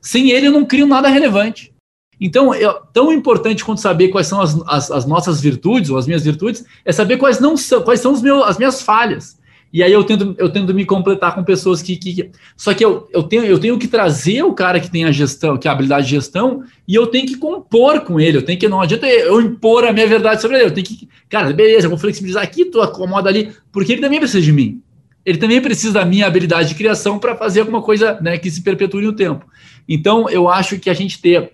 Sem ele, eu não crio nada relevante. Então, é tão importante quanto saber quais são as, as, as, nossas virtudes, ou as minhas virtudes, é saber quais não são, quais são os meus, as minhas falhas. E aí eu tento, eu tento me completar com pessoas que. que, só que eu, eu, tenho, eu tenho que trazer o cara que tem a gestão, que é a habilidade de gestão, e eu tenho que compor com ele. Eu tenho que. Não adianta eu impor a minha verdade sobre ele. Eu tenho que. Cara, beleza, eu vou flexibilizar aqui, tu acomoda ali, porque ele também precisa de mim. Ele também precisa da minha habilidade de criação para fazer alguma coisa né, que se perpetue no tempo. Então, eu acho que a gente ter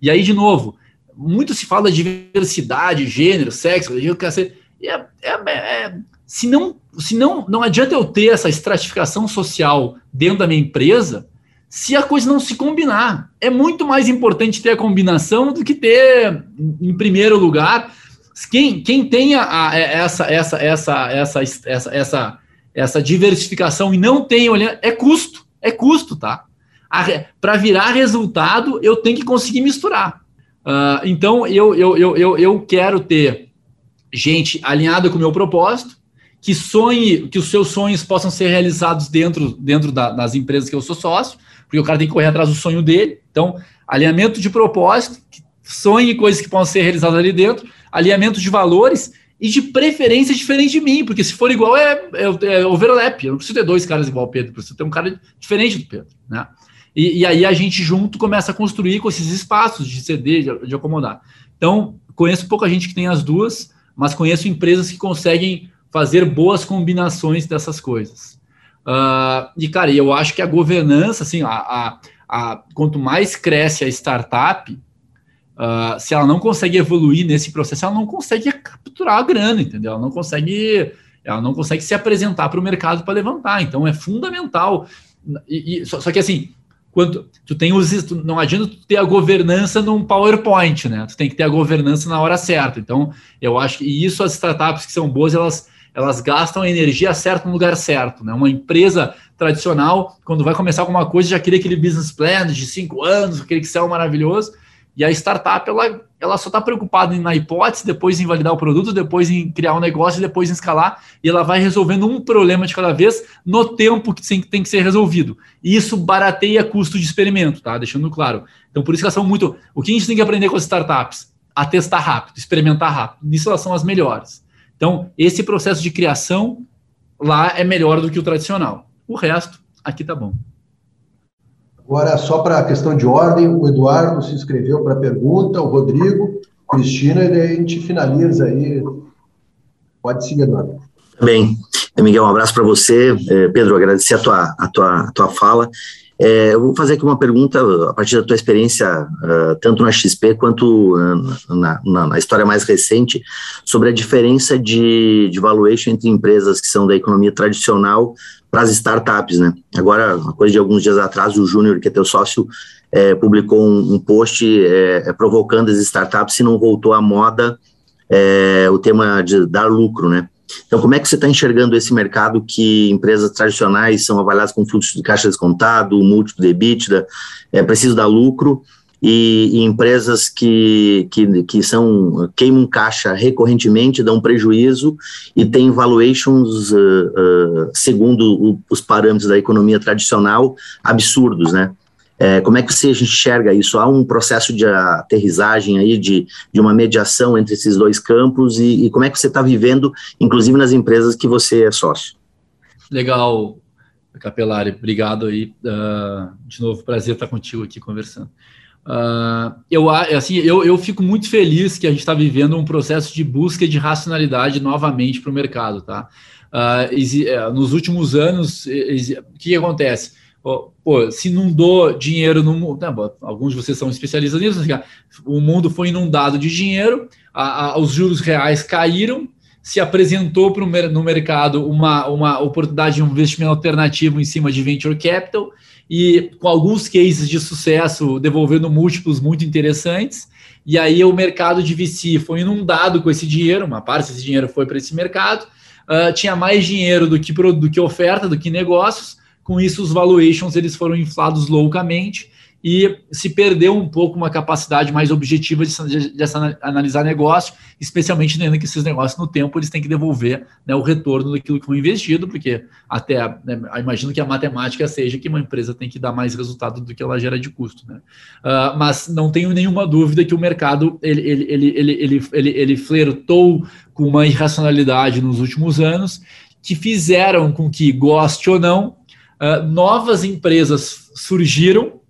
e aí, de novo, muito se fala de diversidade, gênero, sexo, religião, é, é, é, se não, se não, não adianta eu ter essa estratificação social dentro da minha empresa se a coisa não se combinar. É muito mais importante ter a combinação do que ter, em primeiro lugar, quem, quem tem a, a, essa, essa, essa, essa, essa, essa, essa diversificação e não tem olhando, é custo, é custo, tá? para virar resultado, eu tenho que conseguir misturar. Uh, então, eu, eu, eu, eu, eu quero ter gente alinhada com o meu propósito, que sonhe, que os seus sonhos possam ser realizados dentro, dentro da, das empresas que eu sou sócio, porque o cara tem que correr atrás do sonho dele. Então, alinhamento de propósito, sonhe coisas que possam ser realizadas ali dentro, alinhamento de valores e de preferência diferente de mim, porque se for igual é, é, é overlap. Eu não preciso ter dois caras igual ao Pedro, preciso ter um cara diferente do Pedro, né? E, e, aí a gente junto começa a construir com esses espaços de ceder, de, de, acomodar. Então, conheço pouca gente que tem as duas, mas conheço empresas que conseguem fazer boas combinações dessas coisas. Uh, e, cara, eu acho que a governança, assim, a, a, a quanto mais cresce a startup, uh, se ela não consegue evoluir nesse processo, ela não consegue capturar a grana, entendeu? Ela não consegue, ela não consegue se apresentar para o mercado para levantar. Então, é fundamental. E, e só, só que, assim, quando tu tem os não adianta tu ter a governança num PowerPoint, né? Tu tem que ter a governança na hora certa. Então, eu acho que e isso as startups que são boas, elas elas gastam a energia certa no lugar certo, né? Uma empresa tradicional, quando vai começar alguma coisa, já queria aquele business plan de cinco anos, aquele Excel maravilhoso. E a startup, ela, ela só está preocupada na hipótese, depois em validar o produto, depois em criar um negócio, depois em escalar, e ela vai resolvendo um problema de cada vez no tempo que tem que ser resolvido. E isso barateia custo de experimento, tá? Deixando claro. Então, por isso que elas são muito. O que a gente tem que aprender com as startups? A testar rápido, experimentar rápido. Nisso elas são as melhores. Então, esse processo de criação lá é melhor do que o tradicional. O resto, aqui tá bom. Agora, só para a questão de ordem, o Eduardo se inscreveu para a pergunta, o Rodrigo, Cristina, e daí a gente finaliza aí Pode seguir, Eduardo. Bem, Miguel, um abraço para você. É, Pedro, agradecer a tua, a tua, a tua fala. É, eu vou fazer aqui uma pergunta a partir da tua experiência, uh, tanto na XP quanto uh, na, na, na, história mais recente, sobre a diferença de, de valuation entre empresas que são da economia tradicional para as startups, né? Agora, uma coisa de alguns dias atrás, o Júnior, que é teu sócio, é, publicou um, um post é, é provocando as startups se não voltou à moda é, o tema de dar lucro, né? Então, como é que você está enxergando esse mercado que empresas tradicionais são avaliadas com fluxo de caixa descontado, múltiplo de EBITDA, é preciso dar lucro, e, e, empresas que, que, que são queimam caixa recorrentemente, dão prejuízo e têm valuations, uh, uh, segundo o, os parâmetros da economia tradicional, absurdos, né? É, como é que você enxerga isso? Há um processo de aterrissagem aí, de, de uma mediação entre esses dois campos e, e como é que você está vivendo, inclusive nas empresas que você é sócio? Legal, Capelari, obrigado aí. Uh, de novo, prazer estar contigo aqui conversando. Uh, eu, assim, eu, eu fico muito feliz que a gente está vivendo um processo de busca de racionalidade novamente para o mercado, tá? Uh, nos últimos anos, o que, que acontece? Pô, se inundou dinheiro no mundo. Né, alguns de vocês são especialistas nisso. Assim, o mundo foi inundado de dinheiro, a, a, os juros reais caíram, se apresentou pro, no mercado uma, uma oportunidade de um investimento alternativo em cima de venture capital e com alguns cases de sucesso devolvendo múltiplos muito interessantes. E aí o mercado de VC foi inundado com esse dinheiro, uma parte desse dinheiro foi para esse mercado. Uh, tinha mais dinheiro do que, do que oferta, do que negócios com isso, os valuations eles foram inflados loucamente e se perdeu um pouco uma capacidade mais objetiva de, de, de analisar negócio, especialmente entendendo que esses negócios no tempo eles têm que devolver né, o retorno daquilo que foi investido, porque até né, imagino que a matemática seja que uma empresa tem que dar mais resultado do que ela gera de custo. Né? Uh, mas não tenho nenhuma dúvida que o mercado ele, ele, ele, ele, ele, ele, ele flertou com uma irracionalidade nos últimos anos que fizeram com que, goste ou não, uh, novas empresas surgiram,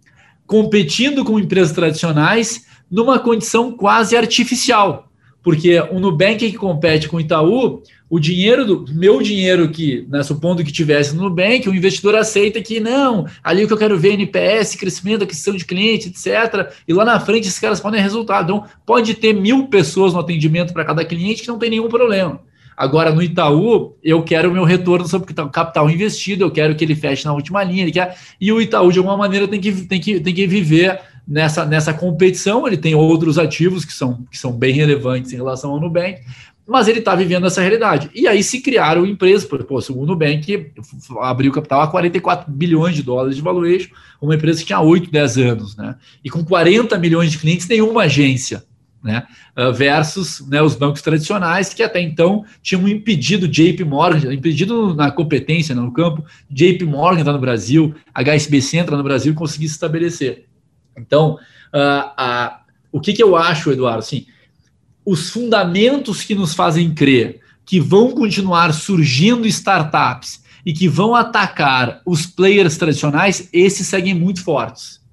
competindo com empresas tradicionais, numa condição quase artificial. Porque o Nubank que compete com o Itaú, o dinheiro do meu dinheiro que, né, supondo que tivesse no Nubank, o investidor aceita que não, ali o que eu quero ver é NPS, crescimento, aquisição de cliente, etc. E lá na frente esses caras podem resultado. Então, pode ter mil pessoas no atendimento para cada cliente que não tem nenhum problema. Agora, no Itaú, eu quero o meu retorno sobre o capital investido, eu quero que ele feche na última linha, ele quer, e o Itaú, de alguma maneira, tem que, tem que, tem que viver nessa, nessa competição. Ele tem outros ativos que são, que são bem relevantes em relação ao Nubank, mas ele está vivendo essa realidade. E aí se criaram empresas, pô, o Nubank abriu capital a 44 bilhões de dólares de valuation, uma empresa que tinha 8, 10 anos, né? E com 40 milhões de clientes, nenhuma agência né? Uh, versus né, os bancos tradicionais que até então tinham impedido JP Morgan, impedido na competência, no campo, JP Morgan entrar no Brasil, HSBC entrar no Brasil e conseguir se estabelecer. Então, uh, uh, o que, que eu acho, Eduardo? Assim, os fundamentos que nos fazem crer que vão continuar surgindo startups e que vão atacar os players tradicionais, esses seguem muito fortes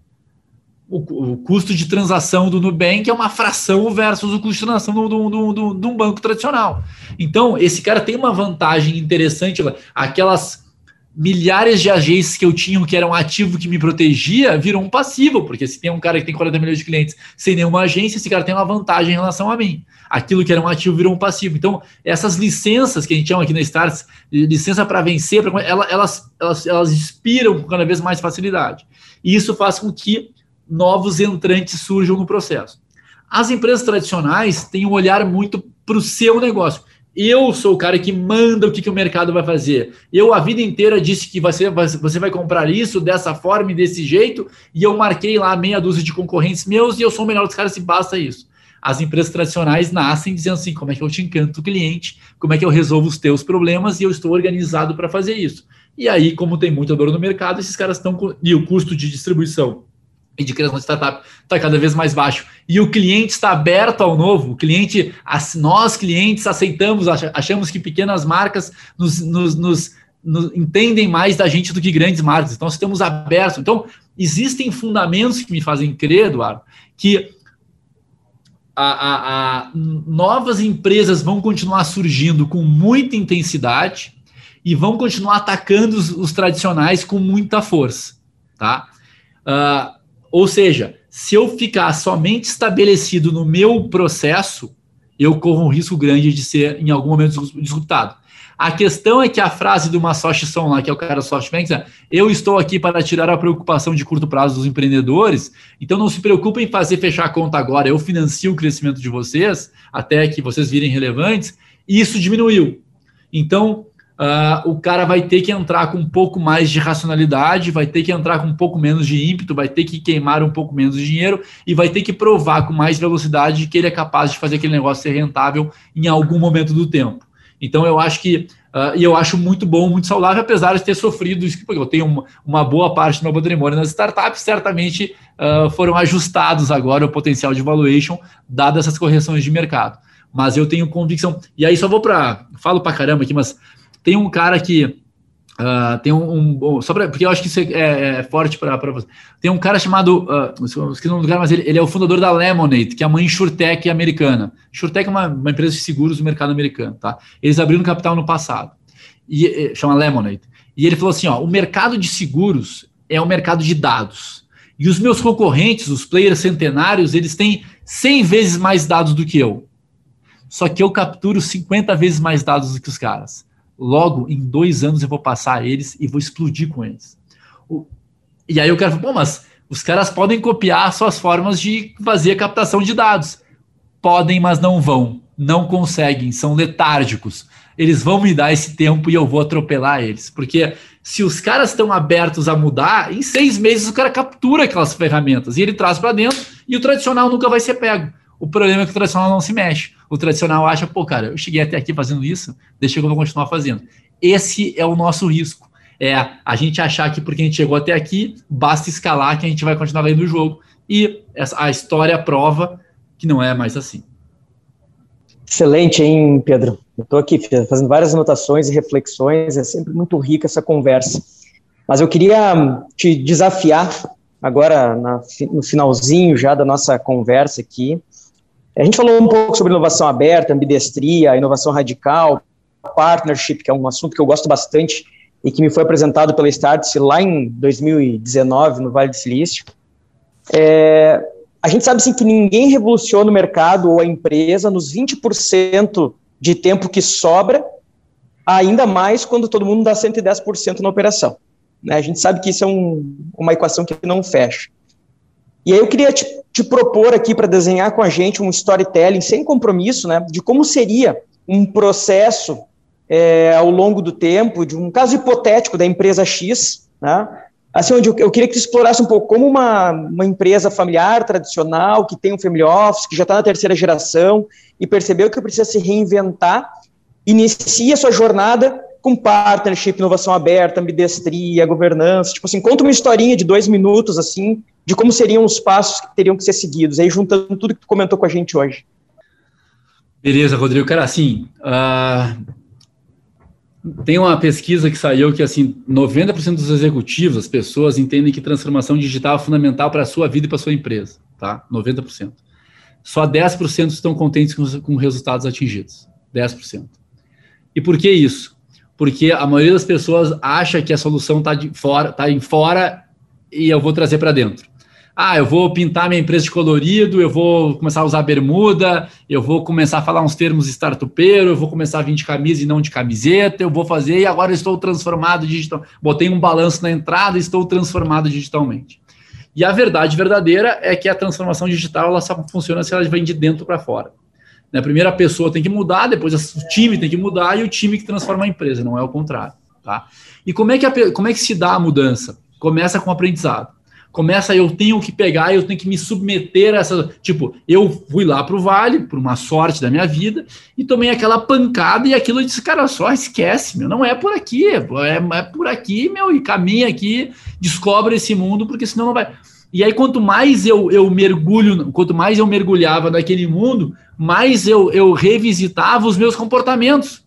o, o, custo de transação do Nubank é uma fração versus o custo de transação de um banco tradicional. Então, esse cara tem uma vantagem interessante. Aquelas milhares de agências que eu tinha que era um ativo que me protegia viram um passivo, porque se tem um cara que tem 40 milhões de clientes sem nenhuma agência, esse cara tem uma vantagem em relação a mim. Aquilo que era um ativo virou um passivo. Então, essas licenças que a gente chama aqui na Starts, licença para vencer, elas, elas, elas, elas expiram com cada vez mais facilidade. E isso faz com que novos entrantes surjam no processo. As empresas tradicionais têm um olhar muito para o seu negócio. Eu sou o cara que manda o que, que o mercado vai fazer. Eu a vida inteira disse que você, você vai comprar isso dessa forma e desse jeito, e eu marquei lá meia dúzia de concorrentes meus e eu sou o melhor dos caras e basta isso. As empresas tradicionais nascem dizendo assim: como é que eu te encanto o cliente, como é que eu resolvo os teus problemas e eu estou organizado para fazer isso. E aí, como tem muita dor no mercado, esses caras estão. E o custo de distribuição e de criação de startup está cada vez mais baixo. E o cliente está aberto ao novo. O cliente, nós clientes aceitamos, achamos que pequenas marcas nos, nos, nos, nos entendem mais da gente do que grandes marcas. Então, estamos abertos. Então, existem fundamentos que me fazem crer, Eduardo, que a, a, a, novas empresas vão continuar surgindo com muita intensidade e vão continuar atacando os, os tradicionais com muita força, tá? Uh, ou seja, se eu ficar somente estabelecido no meu processo, eu corro um risco grande de ser, em algum momento, disruptado. A questão é que a frase do Masashi Son, lá, que é o cara do SoftBank, é, eu estou aqui para tirar a preocupação de curto prazo dos empreendedores, então não se preocupem em fazer fechar a conta agora, eu financio o crescimento de vocês, até que vocês virem relevantes, e isso diminuiu. Então, uh, o cara vai ter que entrar com um pouco mais de racionalidade, vai ter que entrar com um pouco menos de ímpeto, vai ter que queimar um pouco menos de dinheiro e vai ter que provar com mais velocidade que ele é capaz de fazer aquele negócio ser rentável em algum momento do tempo. Então eu acho que uh, e eu acho muito bom, muito saudável, apesar de ter sofrido isso, porque eu tenho uma, uma boa parte do meu patrimônio nas startups, certamente uh, foram ajustados agora o potencial de valuation, dadas essas correções de mercado. Mas eu tenho convicção, e aí só vou para. Falo para caramba aqui, mas tem um cara que. Uh, tem um, um, só pra, porque eu acho que isso é, é, é forte para você. Tem um cara chamado, uh, esqueci cara, mas ele, ele, é o fundador da Lemonade, que é uma insurtech americana. Insurtech é uma, uma, empresa de seguros do mercado americano, tá? Eles abriram capital no passado e, e chama Lemonade. E ele falou assim, ó, o mercado de seguros é um mercado de dados. E os meus concorrentes, os players centenários, eles têm 100 vezes mais dados do que eu. Só que eu capturo 50 vezes mais dados do que os caras. Logo, em dois anos eu vou passar eles e vou explodir com eles. O, e aí eu quero, bom, mas os caras podem copiar suas formas de fazer a captação de dados. Podem, mas não vão. Não conseguem, são letárgicos. Eles vão me dar esse tempo e eu vou atropelar eles. Porque se os caras estão abertos a mudar, em seis meses o cara captura aquelas ferramentas e ele traz para dentro e o tradicional nunca vai ser pego. O problema é que o tradicional não se mexe. O tradicional acha, pô, cara, eu cheguei até aqui fazendo isso, deixa que eu vou continuar fazendo. Esse é o nosso risco. É a gente achar que porque a gente chegou até aqui, basta escalar que a gente vai continuar ganhando o jogo. E a história prova que não é mais assim. Excelente, hein, Pedro? Eu estou aqui fazendo várias anotações e reflexões, é sempre muito rica essa conversa. Mas eu queria te desafiar agora na, no finalzinho já da nossa conversa aqui, a gente falou um pouco sobre inovação aberta, ambidestria, inovação radical, partnership, que é um assunto que eu gosto bastante e que me foi apresentado pela Startse lá em 2019, no Vale do Silício. É, a gente sabe sim que ninguém revoluciona o mercado ou a empresa nos 20% de tempo que sobra, ainda mais quando todo mundo dá 110% na operação. Né? A gente sabe que isso é um, uma equação que não fecha. E aí eu queria te, te propor aqui para desenhar com a gente um storytelling sem compromisso, né, de como seria um processo é, ao longo do tempo, de um caso hipotético da empresa X, né, assim, onde eu, queria que tu explorasse um pouco como uma, uma empresa familiar, tradicional, que tem um family office, que já está na terceira geração e percebeu que precisa se reinventar, inicia sua jornada com partnership, inovação aberta, ambidestria, governança, tipo assim, conta uma historinha de dois minutos, assim, de como seriam os passos que teriam que ser seguidos, aí juntando tudo que tu comentou com a gente hoje. Beleza, Rodrigo. Cara, assim, uh, tem uma pesquisa que saiu que, assim, 90% dos executivos, as pessoas entendem que transformação digital é fundamental para a sua vida e para a sua empresa, tá? 90%. Só 10% estão contentes com, com resultados atingidos. 10%. E por que isso? porque a maioria das pessoas acha que a solução está fora, tá em fora e eu vou trazer para dentro. Ah, eu vou pintar minha empresa de colorido, eu vou começar a usar bermuda, eu vou começar a falar uns termos startupeiro, eu vou começar a vir de camisa e não de camiseta, eu vou fazer e agora estou transformado digital. Botei um balanço na entrada e estou transformado digitalmente. E a verdade verdadeira é que a transformação digital ela só funciona se ela vem de dentro para fora. Né? A primeira pessoa tem que mudar, depois o time tem que mudar e o time que transforma a empresa, não é o contrário. Tá? E como é, que a, como é que se dá a mudança? Começa com aprendizado. Começa, eu tenho que pegar, eu tenho que me submeter a essa. Tipo, eu fui lá para o vale, por uma sorte da minha vida, e tomei aquela pancada e aquilo eu disse, cara, só esquece, meu, não é por aqui, é, é por aqui, meu, e caminha aqui, descobre esse mundo, porque senão não vai. E aí, quanto mais eu, eu mergulho, quanto mais eu mergulhava naquele mundo, mais eu, eu revisitava os meus comportamentos.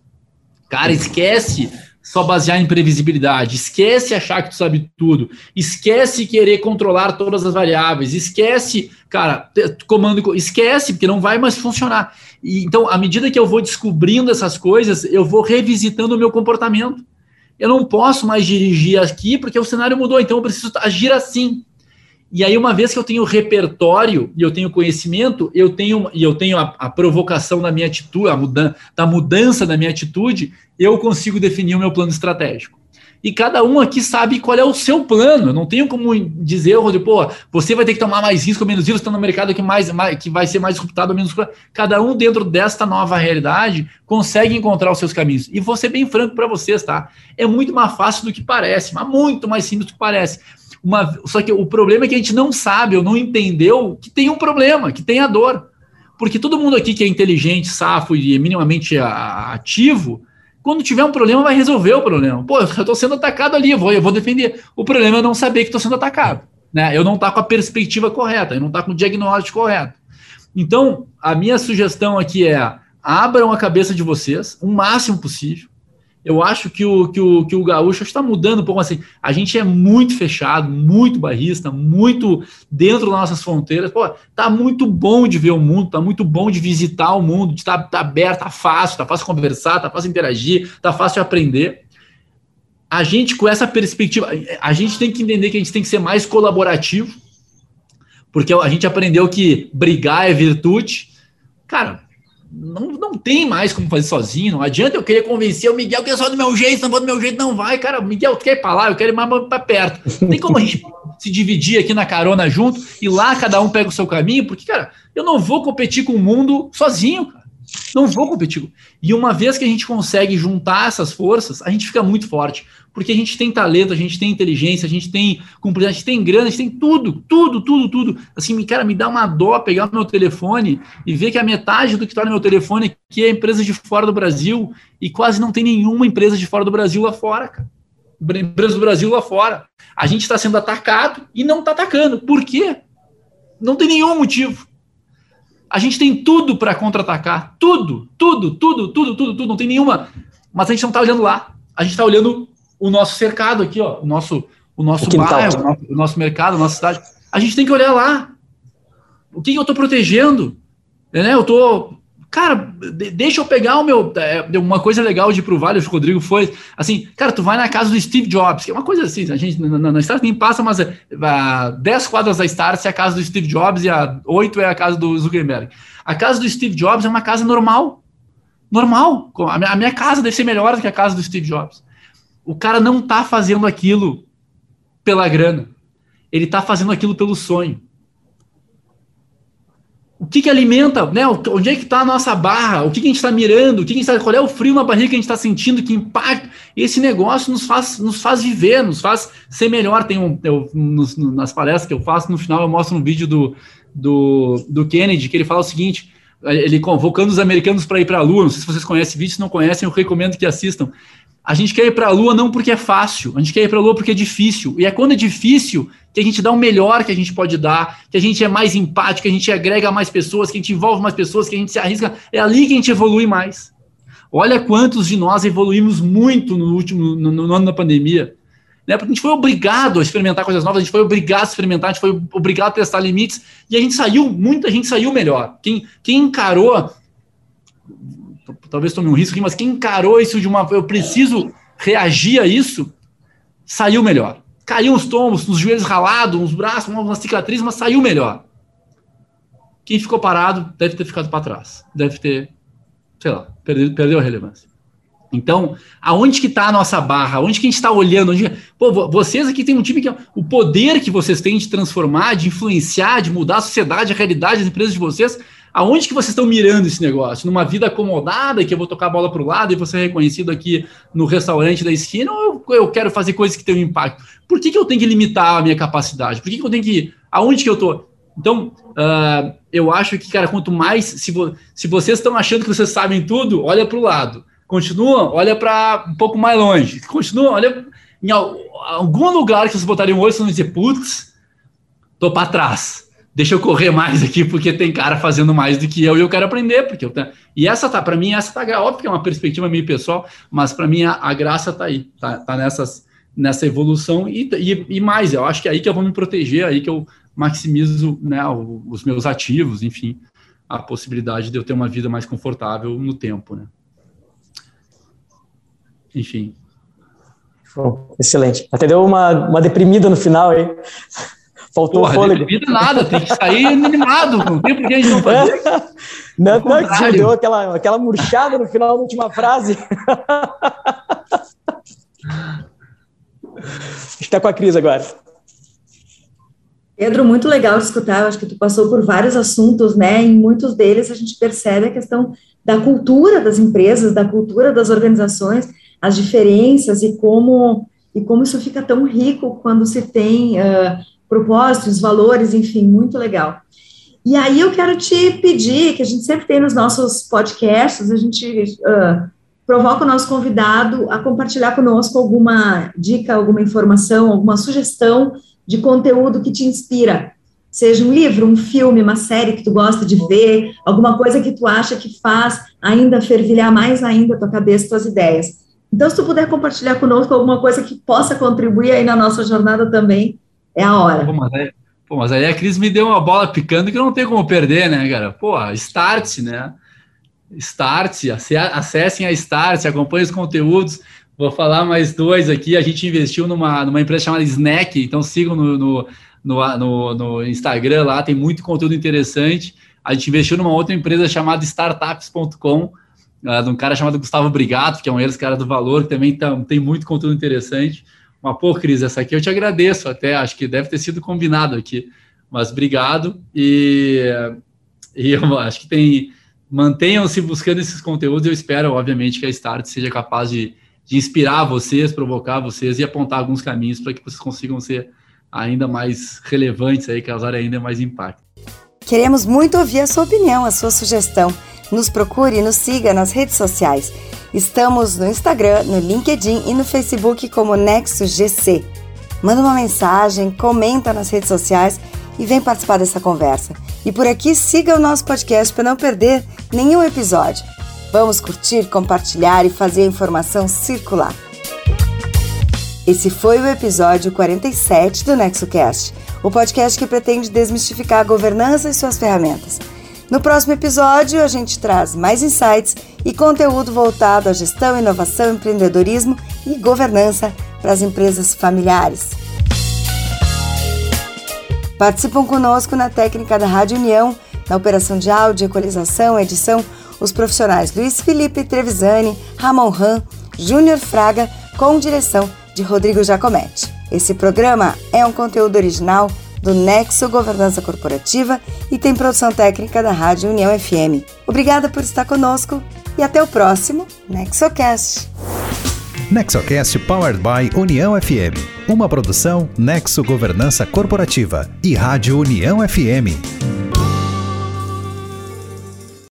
Cara, esquece só basear em previsibilidade. Esquece achar que tu sabe tudo. Esquece querer controlar todas as variáveis. Esquece, cara, comando, esquece, porque não vai mais funcionar. E, então, à medida que eu vou descobrindo essas coisas, eu vou revisitando o meu comportamento. Eu não posso mais dirigir aqui porque o cenário mudou, então eu preciso agir assim. E aí, uma vez que eu tenho repertório e eu tenho conhecimento, eu tenho e eu tenho a, a provocação da minha atitude, a mudança, da mudança da minha atitude, eu consigo definir o meu plano estratégico. E cada um aqui sabe qual é o seu plano. Eu não tenho como dizer, Rodrigo, pô, você vai ter que tomar mais risco ou menos risco, está no mercado que, mais, mais, que vai ser mais disruptado ou menos. Cada um, dentro desta nova realidade, consegue encontrar os seus caminhos. E vou ser bem franco para vocês, tá? É muito mais fácil do que parece, mas muito mais simples do que parece uma, só que o problema é que a gente não sabe ou não entendeu que tem um problema, que tem a dor. Porque todo mundo aqui que é inteligente, safo e minimamente ativo, quando tiver um problema, vai resolver o problema. Pô, eu estou sendo atacado ali, eu vou, eu vou defender. O problema é não saber que estou sendo atacado. Né? Eu não estar tá com a perspectiva correta, eu não estar tá com o diagnóstico correto. Então, a minha sugestão aqui é abram a cabeça de vocês o máximo possível eu acho que o, que o, que o gaúcho está mudando um pouco assim. A gente é muito fechado, muito barrista, muito dentro das nossas fronteiras. Pô, tá muito bom de ver o mundo, tá muito bom de visitar o mundo, de estar tá, tá aberto, tá fácil, tá fácil conversar, tá fácil interagir, tá fácil aprender. A gente, com essa perspectiva, a gente tem que entender que a gente tem que ser mais colaborativo, porque a gente aprendeu que brigar é virtude. Cara, não, não tem mais como fazer sozinho. Não adianta eu querer convencer o Miguel que é só do meu jeito, não vou do meu jeito, não vai. Cara, Miguel, quer ir para lá, eu quero ir mais para perto. Tem como a gente se dividir aqui na carona junto e lá cada um pega o seu caminho, porque, cara, eu não vou competir com o mundo sozinho, cara. Não vou competir. E uma vez que a gente consegue juntar essas forças, a gente fica muito forte. Porque a gente tem talento, a gente tem inteligência, a gente tem cumprimento, a gente tem grana, a gente tem tudo, tudo, tudo, tudo. Assim, cara, me dá uma dó pegar o meu telefone e ver que a metade do que está no meu telefone aqui é empresa de fora do Brasil e quase não tem nenhuma empresa de fora do Brasil lá fora, cara. Empresa do Brasil lá fora. A gente está sendo atacado e não está atacando. Por quê? Não tem nenhum motivo. A gente tem tudo para contra-atacar. Tudo, tudo, tudo, tudo, tudo, tudo. Não tem nenhuma. Mas a gente não está olhando lá. A gente está olhando o nosso cercado aqui, ó, o nosso, o nosso o bairro, o nosso, o nosso, mercado, a nossa cidade. A gente tem que olhar lá. O que eu estou protegendo? Né? Eu estou. Cara, deixa eu pegar o meu. É, uma coisa legal de ir pro Vale, o Rodrigo foi assim, cara, tu vai na casa do Steve Jobs, que é uma coisa assim, a gente na, na nem passa, mas é, a 10 quadras da Stars é a casa do Steve Jobs e a 8 é a casa do Zuckerberg. A casa do Steve Jobs é uma casa normal. Normal. A minha, a minha casa deve ser melhor do que a casa do Steve Jobs. O cara não tá fazendo aquilo pela grana. Ele tá fazendo aquilo pelo sonho. O que, que alimenta, né? Onde é que está a nossa barra? O que, que a gente está mirando? O que, que a gente tá, qual é o frio na barriga que a gente está sentindo? Que impacto? Esse negócio nos faz, nos faz viver, nos faz ser melhor. Tem um, eu, nos, nas palestras que eu faço, no final eu mostro um vídeo do, do, do Kennedy, que ele fala o seguinte: ele convocando os americanos para ir para a Lua. Não sei se vocês conhecem o vídeo, se não conhecem, eu recomendo que assistam. A gente quer ir para a Lua não porque é fácil, a gente quer ir para a Lua porque é difícil. E é quando é difícil que a gente dá o melhor que a gente pode dar, que a gente é mais empático, que a gente agrega mais pessoas, que a gente envolve mais pessoas, que a gente se arrisca. É ali que a gente evolui mais. Olha quantos de nós evoluímos muito no último no, no ano da pandemia. Né? Porque a gente foi obrigado a experimentar coisas novas, a gente foi obrigado a experimentar, a gente foi obrigado a testar limites, e a gente saiu, muita gente saiu melhor. Quem, quem encarou talvez tome um risco aqui, mas quem encarou isso de uma. Eu preciso reagir a isso, saiu melhor. Caiu uns tombos, uns joelhos ralados, uns braços, uma cicatriz, mas saiu melhor. Quem ficou parado deve ter ficado para trás. Deve ter, sei lá, perdeu, perdeu a relevância. Então, aonde que está a nossa barra? Onde que a gente está olhando? Onde... Pô, vocês aqui tem um time que o poder que vocês têm de transformar, de influenciar, de mudar a sociedade, a realidade das empresas de vocês, Aonde que vocês estão mirando esse negócio? Numa vida acomodada, que eu vou tocar a bola para o lado e vou ser reconhecido aqui no restaurante da esquina, ou eu, eu quero fazer coisas que tenham impacto? Por que, que eu tenho que limitar a minha capacidade? Por que, que eu tenho que. Aonde que eu estou? Então, uh, eu acho que, cara, quanto mais. Se, vo, se vocês estão achando que vocês sabem tudo, olha para o lado. Continua, olha para um pouco mais longe. Continua, olha em algum lugar que vocês botariam o olho, vocês vão dizer, putz, tô para trás deixa eu correr mais aqui, porque tem cara fazendo mais do que eu e eu quero aprender, porque eu tenho... E essa tá, para mim, essa tá, óbvio que é uma perspectiva meio pessoal, mas para mim a, a, graça tá aí, tá, tá nessas, nessa evolução e, e, e, mais, eu acho que é aí que eu vou me proteger, aí que eu maximizo né, os meus ativos, enfim, a possibilidade de eu ter uma vida mais confortável no tempo, né. Enfim. excelente. Até deu uma, uma deprimida no final aí. Faltou Porra, fôlego. Vida nada, tem que sair animado, não tem por que a gente não fazer. Não, não, que deu aquela, aquela murchada no final da última frase. Está com a Cris agora. Pedro, muito legal de escutar. Eu acho que tu passou por vários assuntos, né? Em muitos deles a gente percebe a questão da cultura das empresas, da cultura das organizações, as diferenças e como e como isso fica tão rico quando se tem uh, propósitos, valores, enfim, muito legal. E aí eu quero te pedir, que a gente sempre tem nos nossos podcasts, a gente uh, provoca o nosso convidado a compartilhar conosco alguma dica, alguma informação, alguma sugestão de conteúdo que te inspira. Seja um livro, um filme, uma série que tu gosta de ver, alguma coisa que tu acha que faz ainda fervilhar mais ainda a tua cabeça, tuas ideias. Então, se tu puder compartilhar conosco alguma coisa que possa contribuir aí na nossa jornada também, é a hora. Pô, mas aí, pô, mas aí a Cris me deu uma bola picando que não tem como perder, né, cara? Pô, Start, né? Start, acessem a Start, acompanhem os conteúdos. Vou falar mais dois aqui. A gente investiu numa, numa empresa chamada Snack, então sigam no, no, no, no, no Instagram lá, tem muito conteúdo interessante. A gente investiu numa outra empresa chamada startups.com, uh, de um cara chamado Gustavo Brigato, que é um ex-cara do Valor, que também tá, tem muito conteúdo interessante. Mas, pô, Cris, essa aqui eu te agradeço até, acho que deve ter sido combinado aqui. Mas obrigado e, e eu acho que tem. Mantenham-se buscando esses conteúdos. Eu espero, obviamente, que a Start seja capaz de, de inspirar vocês, provocar vocês e apontar alguns caminhos para que vocês consigam ser ainda mais relevantes aí, causar ainda mais impacto. Queremos muito ouvir a sua opinião, a sua sugestão. Nos procure e nos siga nas redes sociais. Estamos no Instagram, no LinkedIn e no Facebook como Nexus GC. Manda uma mensagem, comenta nas redes sociais e vem participar dessa conversa. E por aqui siga o nosso podcast para não perder nenhum episódio. Vamos curtir, compartilhar e fazer a informação circular. Esse foi o episódio 47 do NexoCast, o podcast que pretende desmistificar a governança e suas ferramentas. No próximo episódio, a gente traz mais insights e conteúdo voltado à gestão, inovação, empreendedorismo e governança para as empresas familiares. Participam conosco na técnica da Rádio União, na operação de áudio, equalização, edição, os profissionais Luiz Felipe Trevisani, Ramon Ram, Júnior Fraga, com direção de Rodrigo Jacometti. Esse programa é um conteúdo original do Nexo Governança Corporativa e tem produção técnica da Rádio União FM. Obrigada por estar conosco e até o próximo NexoCast. NexoCast Powered by União FM. Uma produção Nexo Governança Corporativa e Rádio União FM.